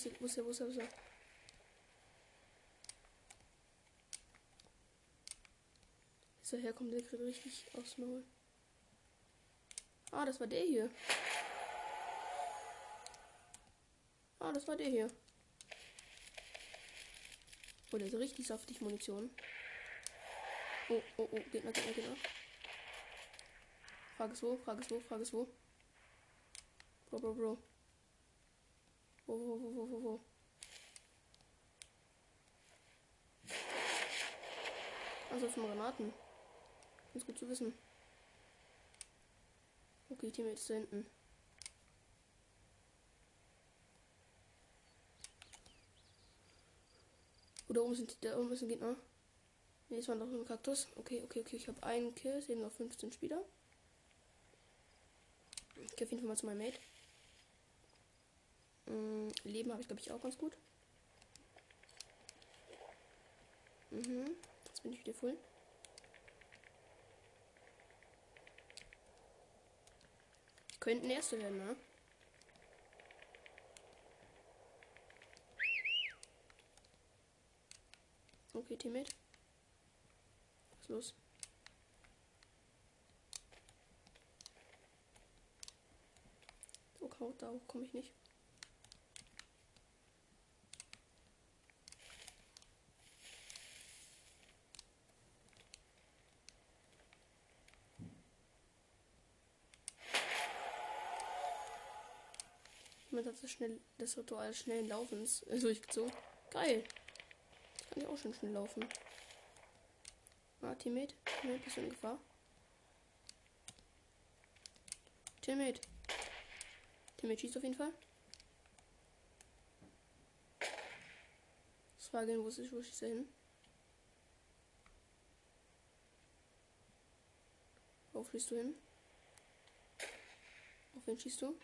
A: er, wo ist er, wo ist er? Ist er herkommt, der kriegt richtig aufs Maul. Ah, das war der hier. Ah, das war der hier. Oh, der ist richtig saftig Munition. Oh, oh, oh, Gegner, Gegner, Gegner. Frage ist wo, Frage ist wo, Frage ist wo. Bro, bro, bro. Wo, wo, wo, wo, wo, wo. Also schon Granaten. Ganz gut zu wissen. Okay, Team ist da hinten. Oder oben sind da oben ist ein Gegner. Ne, es war noch ein Kaktus. Okay, okay, okay. Ich habe einen Kill. Es sind noch 15 Spieler. Ich gehe auf jeden Fall mal zu meinem Mate. Mm, Leben habe ich, glaube ich, auch ganz gut. Mhm. Jetzt bin ich wieder voll. Könnten erste werden, ne? Okay, Teammate. Ist los? So, oh, da komme ich nicht. Jemand hat das, schnell, das Ritual schnellen Laufens äh, durchgezogen. Geil. Das kann ich auch schon schnell laufen. Ah, Teammate. Teammate, bist du in Gefahr? Teammate. Teammate schießt auf jeden Fall. Das Frage, wo, ist, wo schießt er hin? Wo fliehst du hin? Auf wen schießt du?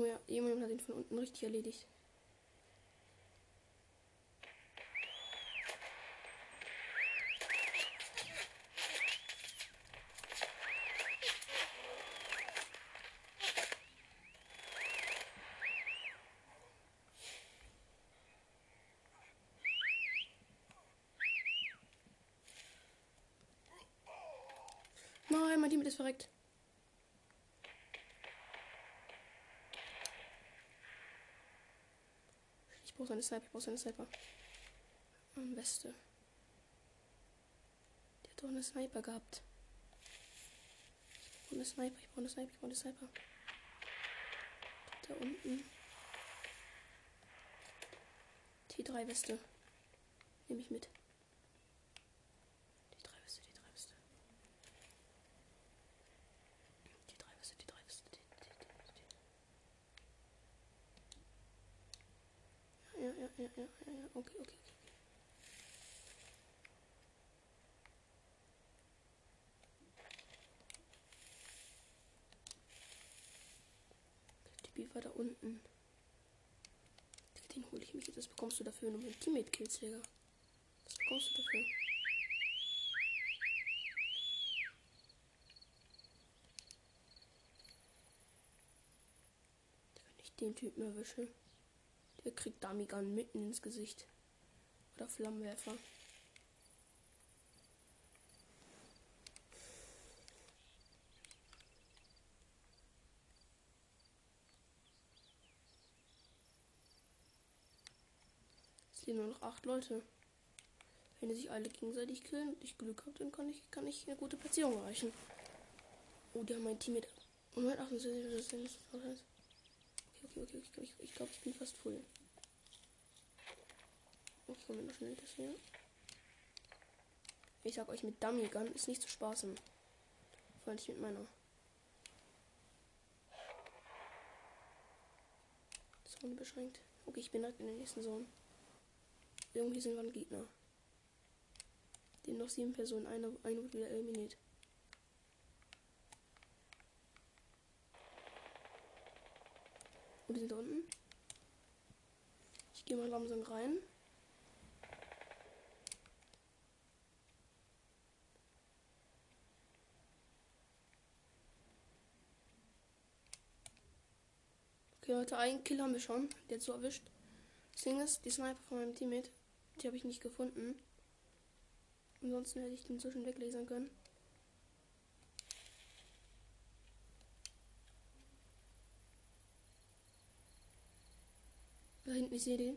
A: Junge, jemand hat ihn von unten richtig erledigt. Nein, mein Team ist verreckt. brauche seine Sniper, ich brauche seine Sniper. Am besten. Der hat doch eine Sniper gehabt. Ich brauche eine Sniper, ich brauche eine Sniper, ich brauche eine Sniper. Da unten. T3 Weste. Nehme ich mit. Ja, ja, ja, ja. Okay, okay, okay. Die Beef war da unten. Den hole ich mich jetzt. Das bekommst du dafür, nur mit Teammate-Kills, Digga. Was bekommst du dafür? Wenn ich den Typen erwische. Der kriegt Damigan mitten ins Gesicht. Oder Flammenwerfer. Es leben nur noch acht Leute. Wenn sich alle gegenseitig killen und ich Glück habe, dann kann ich, kann ich eine gute Platzierung erreichen. Oh, die haben mein Team mit 168 okay, okay, okay. Ich, ich glaube, ich bin fast voll. Ich komme noch schnell das hier. Ich sag euch, mit Dummy Gun ist nicht zu spaßen. Vor allem mit meiner. Zone beschränkt. Okay, ich bin halt in der nächsten Zone. Irgendwie sind wir ein Gegner. Den noch sieben Personen, eine, eine wird wieder eliminiert. Und die sind da unten. Ich gehe mal langsam rein. Okay, Leute, einen Kill haben wir schon. Der hat so erwischt. Das Ding ist, die Sniper von meinem Teammate, die habe ich nicht gefunden. Ansonsten hätte ich den so schon weglasern können. Da hinten, ich sehe den.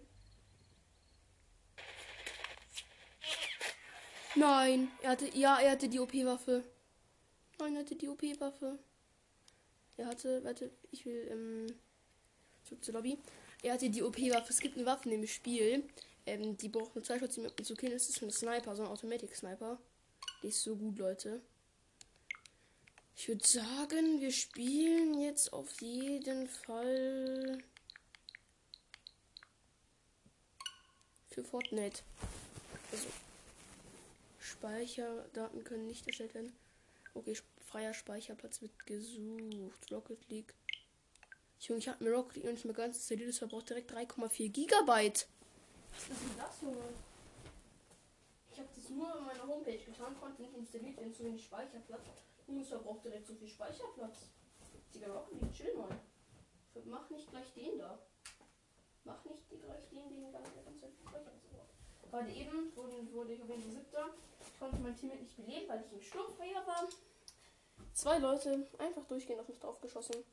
A: Nein, er hatte, ja, er hatte die OP-Waffe. Nein, er hatte die OP-Waffe. Er hatte, warte, ich will, ähm, zurück zur Lobby. Er hatte die OP-Waffe. Es gibt eine Waffe im Spiel, Ähm, die braucht nur zwei Shots, um zu killen. Das ist ein Sniper, so ein Automatic-Sniper. Die ist so gut, Leute. Ich würde sagen, wir spielen jetzt auf jeden Fall für Fortnite. Also Speicherdaten können nicht erstellt werden. Okay, freier Speicherplatz wird gesucht. Rocket League. Junge, ich habe mir Rocket League nicht mehr ganz installiert. Das verbraucht direkt 3,4 Gigabyte. Was ist denn das, Junge? Ich habe das nur in meiner Homepage getan, konnte nicht installiert werden, zu wenig Speicherplatz. Und es verbraucht direkt so viel Speicherplatz. Digga, Rocket League, chill mal. Mach nicht gleich den da. Mach nicht gleich den, den ganz. Gerade eben wurde, wurde ich auf jeden siebter. Ich konnte mein Team nicht beleben, weil ich im Sturmfeuer war. Zwei Leute einfach durchgehend auf mich draufgeschossen.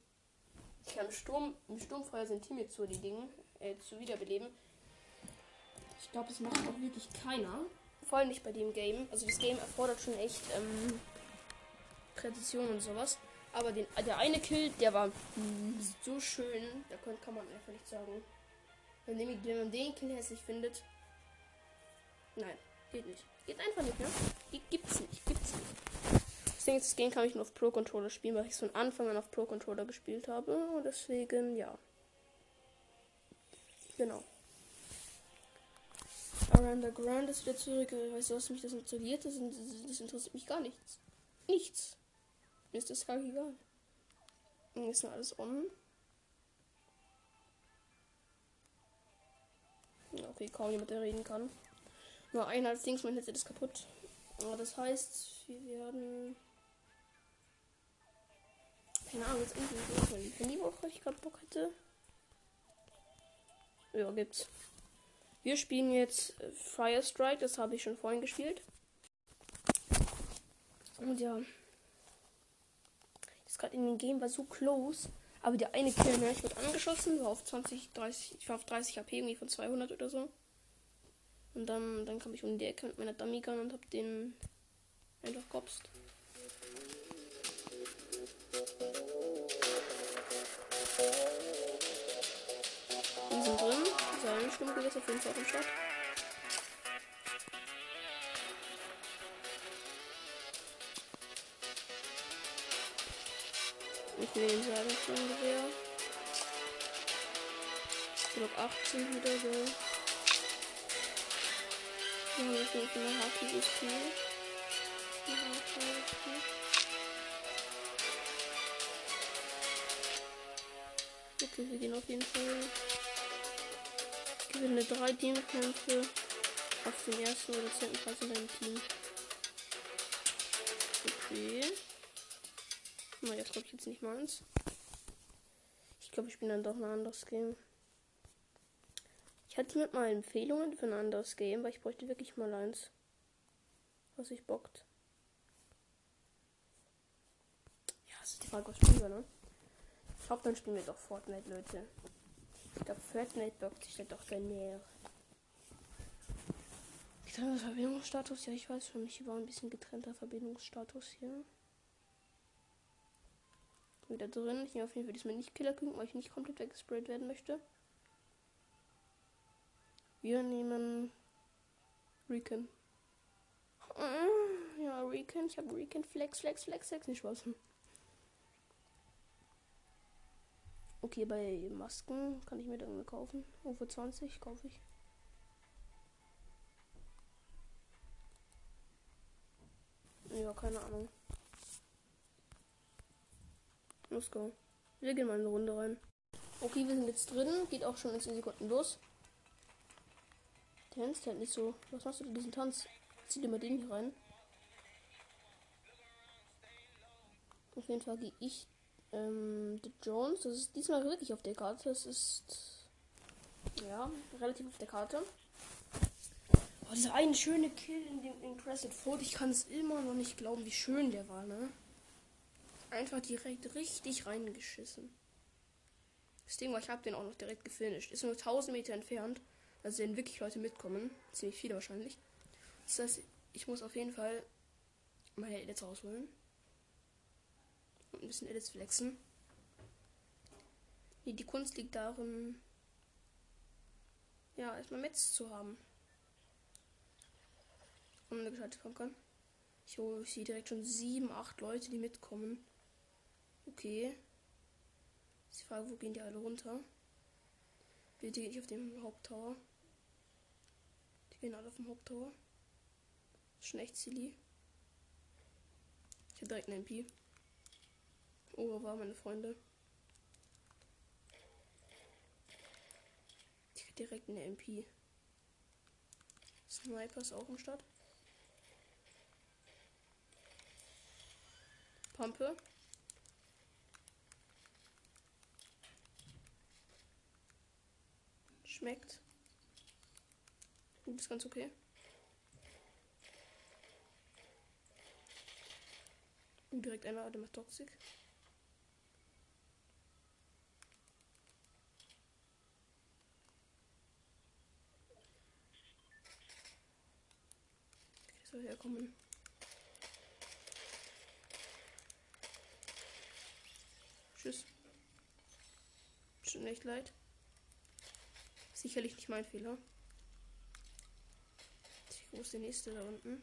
A: Ich kann im Sturm, im Sturmfeuer sind Team zu die Dinge, äh, zu wiederbeleben. Ich glaube, das macht auch wirklich keiner. Vor allem nicht bei dem Game. Also das Game erfordert schon echt ähm, Präzision und sowas. Aber den, der eine Kill, der war so schön, da kann man einfach nicht sagen. Wenn, wenn man den Kill hässlich findet. Nein, geht nicht. Geht einfach nicht, ne? Gibt's nicht, gibt's nicht. Deswegen das Game kann ich nur auf Pro Controller spielen, weil ich es von Anfang an auf Pro Controller gespielt habe. Und deswegen, ja. Genau. Aranda Grand ist wieder zurück. Weißt du, was mich das interessiert? Das, das interessiert mich gar nichts. Nichts. Mir ist das gar egal. Und ist noch alles on. Okay, kaum jemand, der reden kann. Nur ein als Dings, mein Headset ist kaputt. Aber das heißt, wir werden. Keine Ahnung, jetzt irgendwie so Handy, worauf ich gerade Bock hätte. Ja, gibt's. Wir spielen jetzt Fire Strike, das habe ich schon vorhin gespielt. Und ja. Das gerade in dem Game war so close. Aber der eine Kill, ne, ich wurde angeschossen, war auf 20, 30, ich war auf 30 HP irgendwie von 200 oder so. Und dann, dann kam ich um die Ecke mit meiner Dummy Gun und hab den einfach gopst. Die sind drin. Säulenstummgewiss auf jeden Fall am Start. Ich nehme den Säulenstummgewehr. Block 18 wieder so. Wir haben jetzt noch eine hartes Spiel. Okay, wir gehen auf jeden Fall. Gewinne drei Teamkämpfe auf den ersten oder zweiten Platz in deinem Team. Okay. Na, jetzt glaube ich jetzt nicht meins. Ich glaube, ich bin dann doch ein anderes Game. Ich hatte mit mal Empfehlungen für ein anderes Game, weil ich bräuchte wirklich mal eins. Was ich bockt. Ja, das ist die Frage, was spielen wir, ne? Ich glaube, dann spielen wir doch Fortnite, Leute. Ich glaube, Fortnite bockt sich doch sehr näher. Getrennter Verbindungsstatus, ja, ich weiß für mich war ein bisschen getrennter Verbindungsstatus hier. Wieder drin. Ich nehme auf jeden Fall diesmal nicht Killer King, weil ich nicht komplett weggesprayt werden möchte. Wir nehmen Recon. Ja, Recon. Ich habe Recon Flex, Flex, Flex, Flex. Nicht Spaß. Okay, bei Masken kann ich mir dann kaufen. Für 20 kaufe ich. Ja, keine Ahnung. Let's go. Wir gehen mal in eine Runde rein. Okay, wir sind jetzt drin. Geht auch schon in 10 Sekunden los. Tanzt halt nicht so. Was machst du denn diesen Tanz? Zieh dir mal den hier rein. Auf jeden Fall gehe ich ähm, The Jones. Das ist diesmal wirklich auf der Karte. Das ist ja relativ auf der Karte. Oh, dieser eine schöne Kill in dem Crescent Fort. Ich kann es immer noch nicht glauben, wie schön der war, ne? Einfach direkt richtig reingeschissen. Das Ding war, ich habe den auch noch direkt gefinisht. Ist nur 1000 Meter entfernt. Da sehen wirklich Leute mitkommen. Ziemlich viele wahrscheinlich. Das heißt, ich muss auf jeden Fall meine Edits rausholen. Und ein bisschen Edits flexen. Nee, die Kunst liegt darin. ja, erstmal Metz zu haben. Und eine gescheite Pumpkin. Ich, ich sehe direkt schon sieben, acht Leute, die mitkommen. Okay. Die Frage, wo gehen die alle runter? Bitte nicht auf den Haupttower. Die gehen alle auf dem Haupttower. Das ist schon echt silly. Ich habe direkt einen MP. Oh, war meine Freunde. Ich krieg direkt eine MP. Sniper ist auch im Start. Pampe. Schmeckt. Du bist ganz okay. Und direkt einer Adem Toxic. soll herkommen. Tschüss. Schon echt leid. Sicherlich nicht mein Fehler. Wo ist der nächste da unten?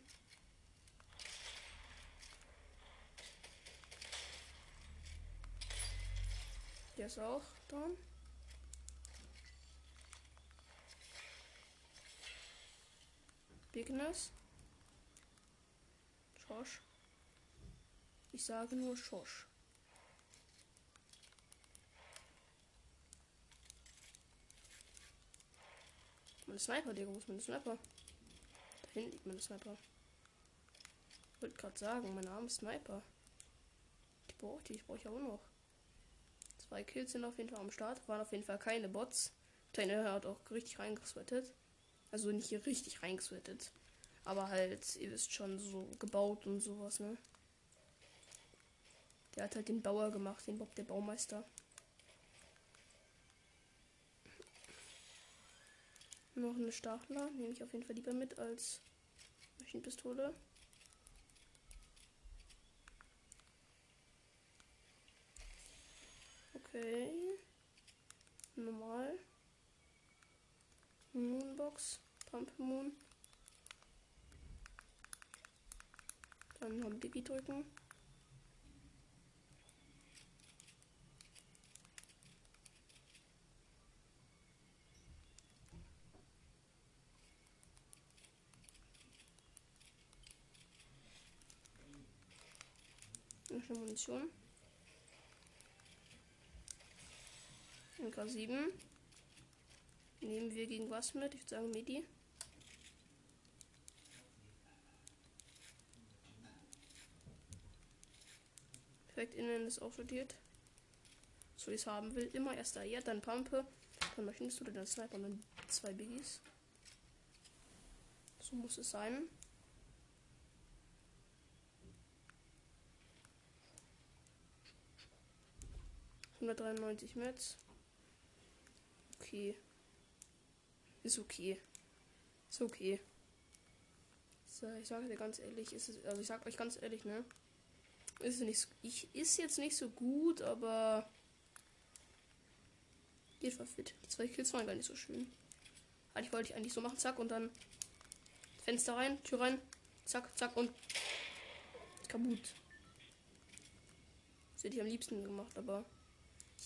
A: Der ist auch da. Bigness. Schosch. Ich sage nur Schosch. Mein Sniper, Digga, wo ist mein Sniper? Da hinten liegt mein Sniper. Ich wollte gerade sagen, mein arme Sniper. Die brauche ich, brauche ich auch noch. Zwei Kills sind auf jeden Fall am Start. Waren auf jeden Fall keine Bots. Deine hat auch richtig reingesweatet. Also nicht hier richtig reingesweatet. Aber halt, ihr wisst schon, so gebaut und sowas, ne? Der hat halt den Bauer gemacht, den Bob der Baumeister. Noch eine Stachler, nehme ich auf jeden Fall lieber mit als Maschinenpistole. Okay. Normal. Moonbox. Pump Moon. Dann noch Biggie drücken. Eine Munition. MK7. Nehmen wir gegen was mit? Ich würde sagen Midi. Perfekt, innen ist auch sortiert. So wie es haben will. Immer erst da hier, dann Pampe, dann Maschinist oder dann Sniper und dann zwei Biggies. So muss es sein. Hundertdreiundneunzig Metz. Okay. Ist okay. Ist okay. So, ich sage dir ganz ehrlich, ist es, also ich sag euch ganz ehrlich, ne? Ist nicht, ich ist jetzt nicht so gut, aber geht war fit. Die zwei Kills waren gar nicht so schön. Eigentlich wollte ich eigentlich so machen, zack und dann Fenster rein, Tür rein, zack, zack und kaputt. Das hätte ich am liebsten gemacht, aber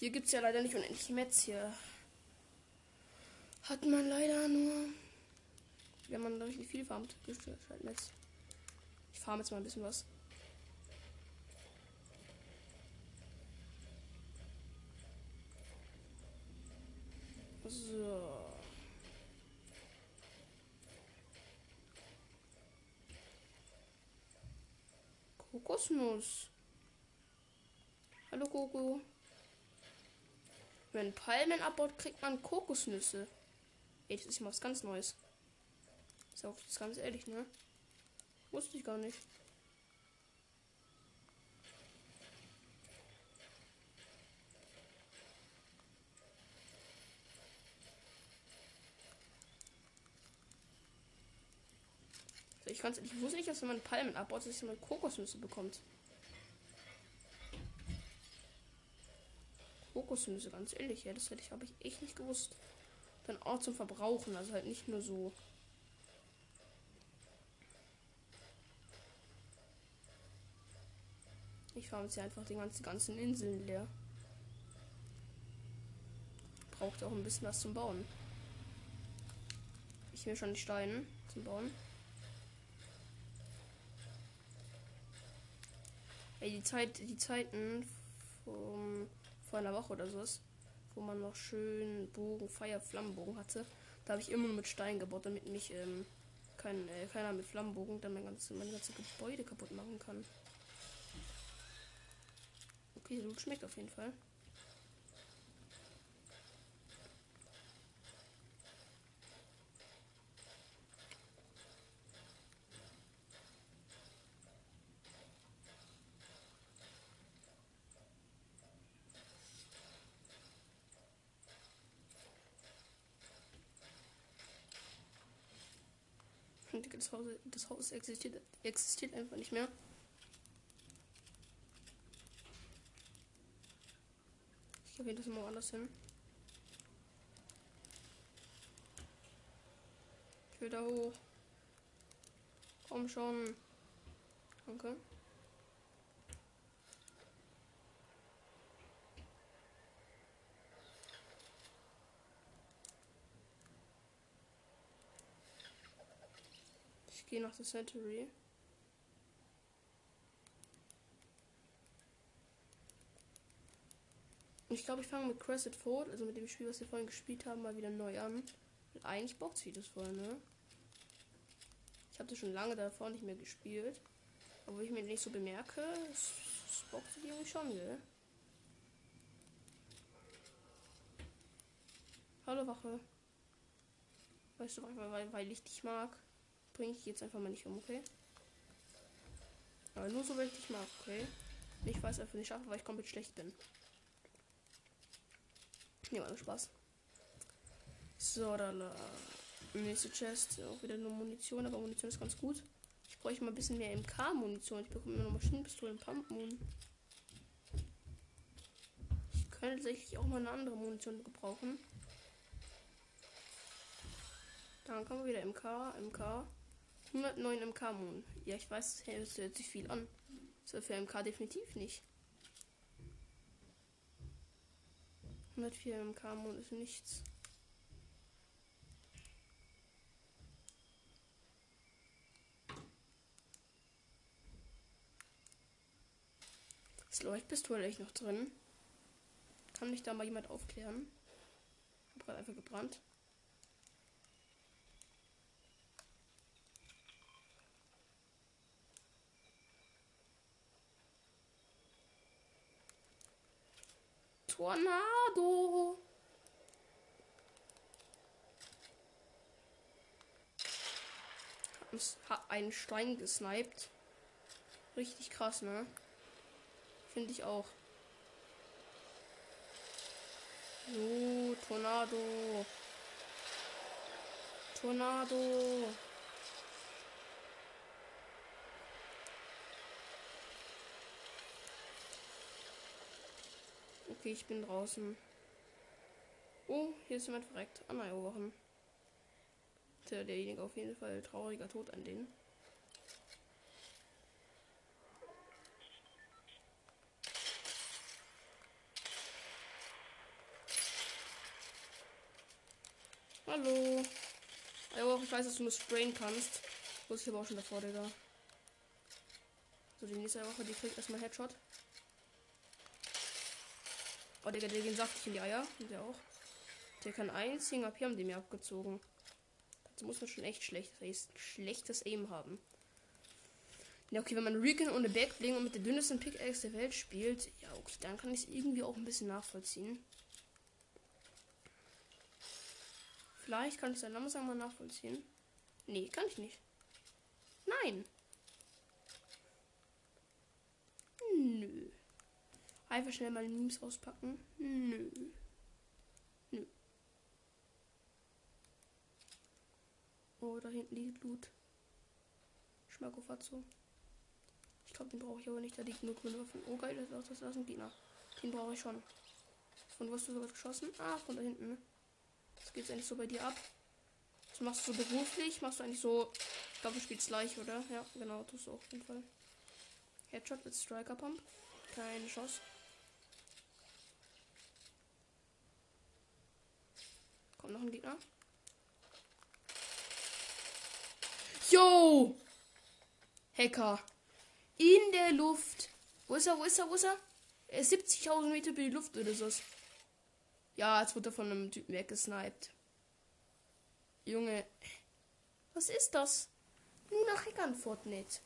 A: hier gibt es ja leider nicht unendlich Metz hier. Hat man leider nur, wenn man richtig viel farmt, halt Metz. Ich farme jetzt mal ein bisschen was. So. Kokosnuss. Hallo Koko. Wenn Palmen abbaut, kriegt man Kokosnüsse. Ey, das ist ja was ganz Neues. Sag ich das ganz ehrlich, ne? Wusste ich gar nicht. Ich, ich wusste nicht, dass wenn man Palmen abbaut, dass man Kokosnüsse bekommt. Kokosnüsse, ganz ehrlich, ja, das hätte ich, habe ich echt nicht gewusst. Sondern auch zum Verbrauchen. Also halt nicht nur so. Ich fahre jetzt hier einfach die ganzen, ganzen Inseln leer. Braucht auch ein bisschen was zum Bauen. Ich will schon die Steine zum Bauen. Ey, die Zeit, die Zeiten vom, vor einer Woche oder so ist, wo man noch schön Bogen, Feuer, Flammenbogen hatte, da habe ich immer nur mit Stein gebaut, damit mich ähm, kein, äh, keiner mit Flammenbogen dann mein ganzes, mein ganzes Gebäude kaputt machen kann. Okay, so schmeckt auf jeden Fall. Das Haus, existiert, existiert einfach nicht mehr. Ich gehe das mal anders hin. Ich will da hoch. Komm schon. Danke. Ich gehe nach der Century. Ich glaube, ich fange mit Crescent Fort, also mit dem Spiel, was wir vorhin gespielt haben, mal wieder neu an. Weil eigentlich bockt sich das voll, ne? Ich habe das schon lange davor nicht mehr gespielt. Wo ich mir nicht so bemerke, es, es bockt sich irgendwie schon, gell? Hallo Wache. Weißt du, weil, weil ich dich mag, bringe ich jetzt einfach mal nicht um, okay? Aber nur so, weil ich dich mag, okay? Ich weiß einfach nicht schaffe, weil ich komplett schlecht bin. Ja, also Spaß. So, dann äh, nächste Chest. Auch wieder nur Munition, aber Munition ist ganz gut. Ich bräuchte mal ein bisschen mehr MK-Munition. Ich bekomme immer noch Maschinenpistolen, Pump-Moon. Ich könnte tatsächlich auch mal eine andere Munition gebrauchen. Dann kommen wir wieder MK, MK. 109 MK Moon. Ja, ich weiß, das hört sich viel an. Das für MK definitiv nicht. 104 MK Moon ist nichts. Das Leuchtpistole echt noch drin. Kann mich da mal jemand aufklären? Ich hab gerade einfach gebrannt. Tornado. Hat einen Stein gesniped. Richtig krass, ne? Finde ich auch. So, Tornado. Tornado. Okay, ich bin draußen. Oh, hier ist jemand verreckt. An meinen Ohren. Tja, derjenige auf jeden Fall trauriger Tod an denen. Hallo. Ja, ich weiß, dass du nur sprayen kannst. Muss ich aber auch schon davor, Digga. So, die nächste Woche, die kriegt erstmal Headshot. Oh, Digga, der gehen saftig in die Eier. Der auch. Der kann einziehen, ab hier haben die mir abgezogen. Das muss man schon echt schlecht, schlechtes Aim haben. Ja, okay, wenn man Recon ohne Backbling und mit der dünnesten Pickaxe der Welt spielt, ja, okay, dann kann ich es irgendwie auch ein bisschen nachvollziehen. Vielleicht kann ich es dann langsam mal nachvollziehen. Nee, kann ich nicht. Nein. Nö. Einfach schnell mal Memes auspacken. Nö. Nö. Oh, da hinten liegt Loot. Schmackofatzo. Ich glaube, den brauche ich aber nicht. Da liegt nur grüne Waffen. Oh, geil, das ist, das ist ein Gegner. Den brauche ich schon. Von wo hast du sowas geschossen? Ah, von da hinten. Was geht's eigentlich so bei dir ab? Was machst du so beruflich? Machst du eigentlich so. Ich glaube, du spielst leicht, oder? Ja, genau, tust du auf jeden Fall. Headshot mit Striker Pump. Keine Chance. Kommt noch ein Gegner. Yo! Hacker. In der Luft. Wo ist er? Wo ist er? Wo ist er? er 70.000 Meter über die Luft oder so. Ja, jetzt wird er von einem Typen weggesniped. Junge. Was ist das? Nur nach Hackern Fortnite.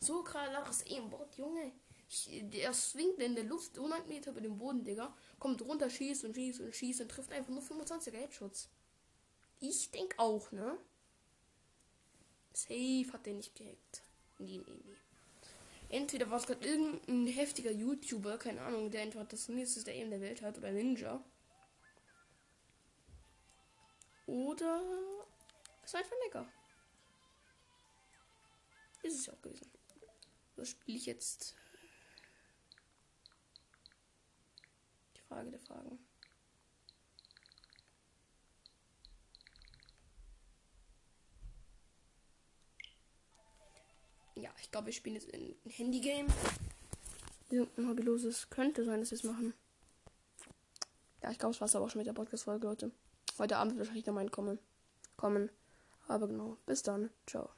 A: So gerade das Aimbot, Junge. Ich, der swingt in der Luft 100 Meter über dem Boden, Digga. Kommt runter, schießt und schießt und schießt und trifft einfach nur 25er Headshots. Ich denk auch, ne? Safe hat der nicht gehackt. Nee, nee, nee. Entweder war es gerade irgendein heftiger YouTuber, keine Ahnung, der einfach das nächste Aim der Welt hat oder Ninja. Oder es war einfach lecker. Ist es ja auch gewesen. Was spiele ich jetzt? Frage der Fragen. Ja, ich glaube, wir spielen jetzt ein Handy-Game. Irgendein hobbyloses. Könnte sein, dass wir es machen. Ja, ich glaube, es war es aber auch schon mit der Podcast-Folge, Leute. Heute Abend wird wahrscheinlich noch mein kommen. kommen. Aber genau. Bis dann. Ciao.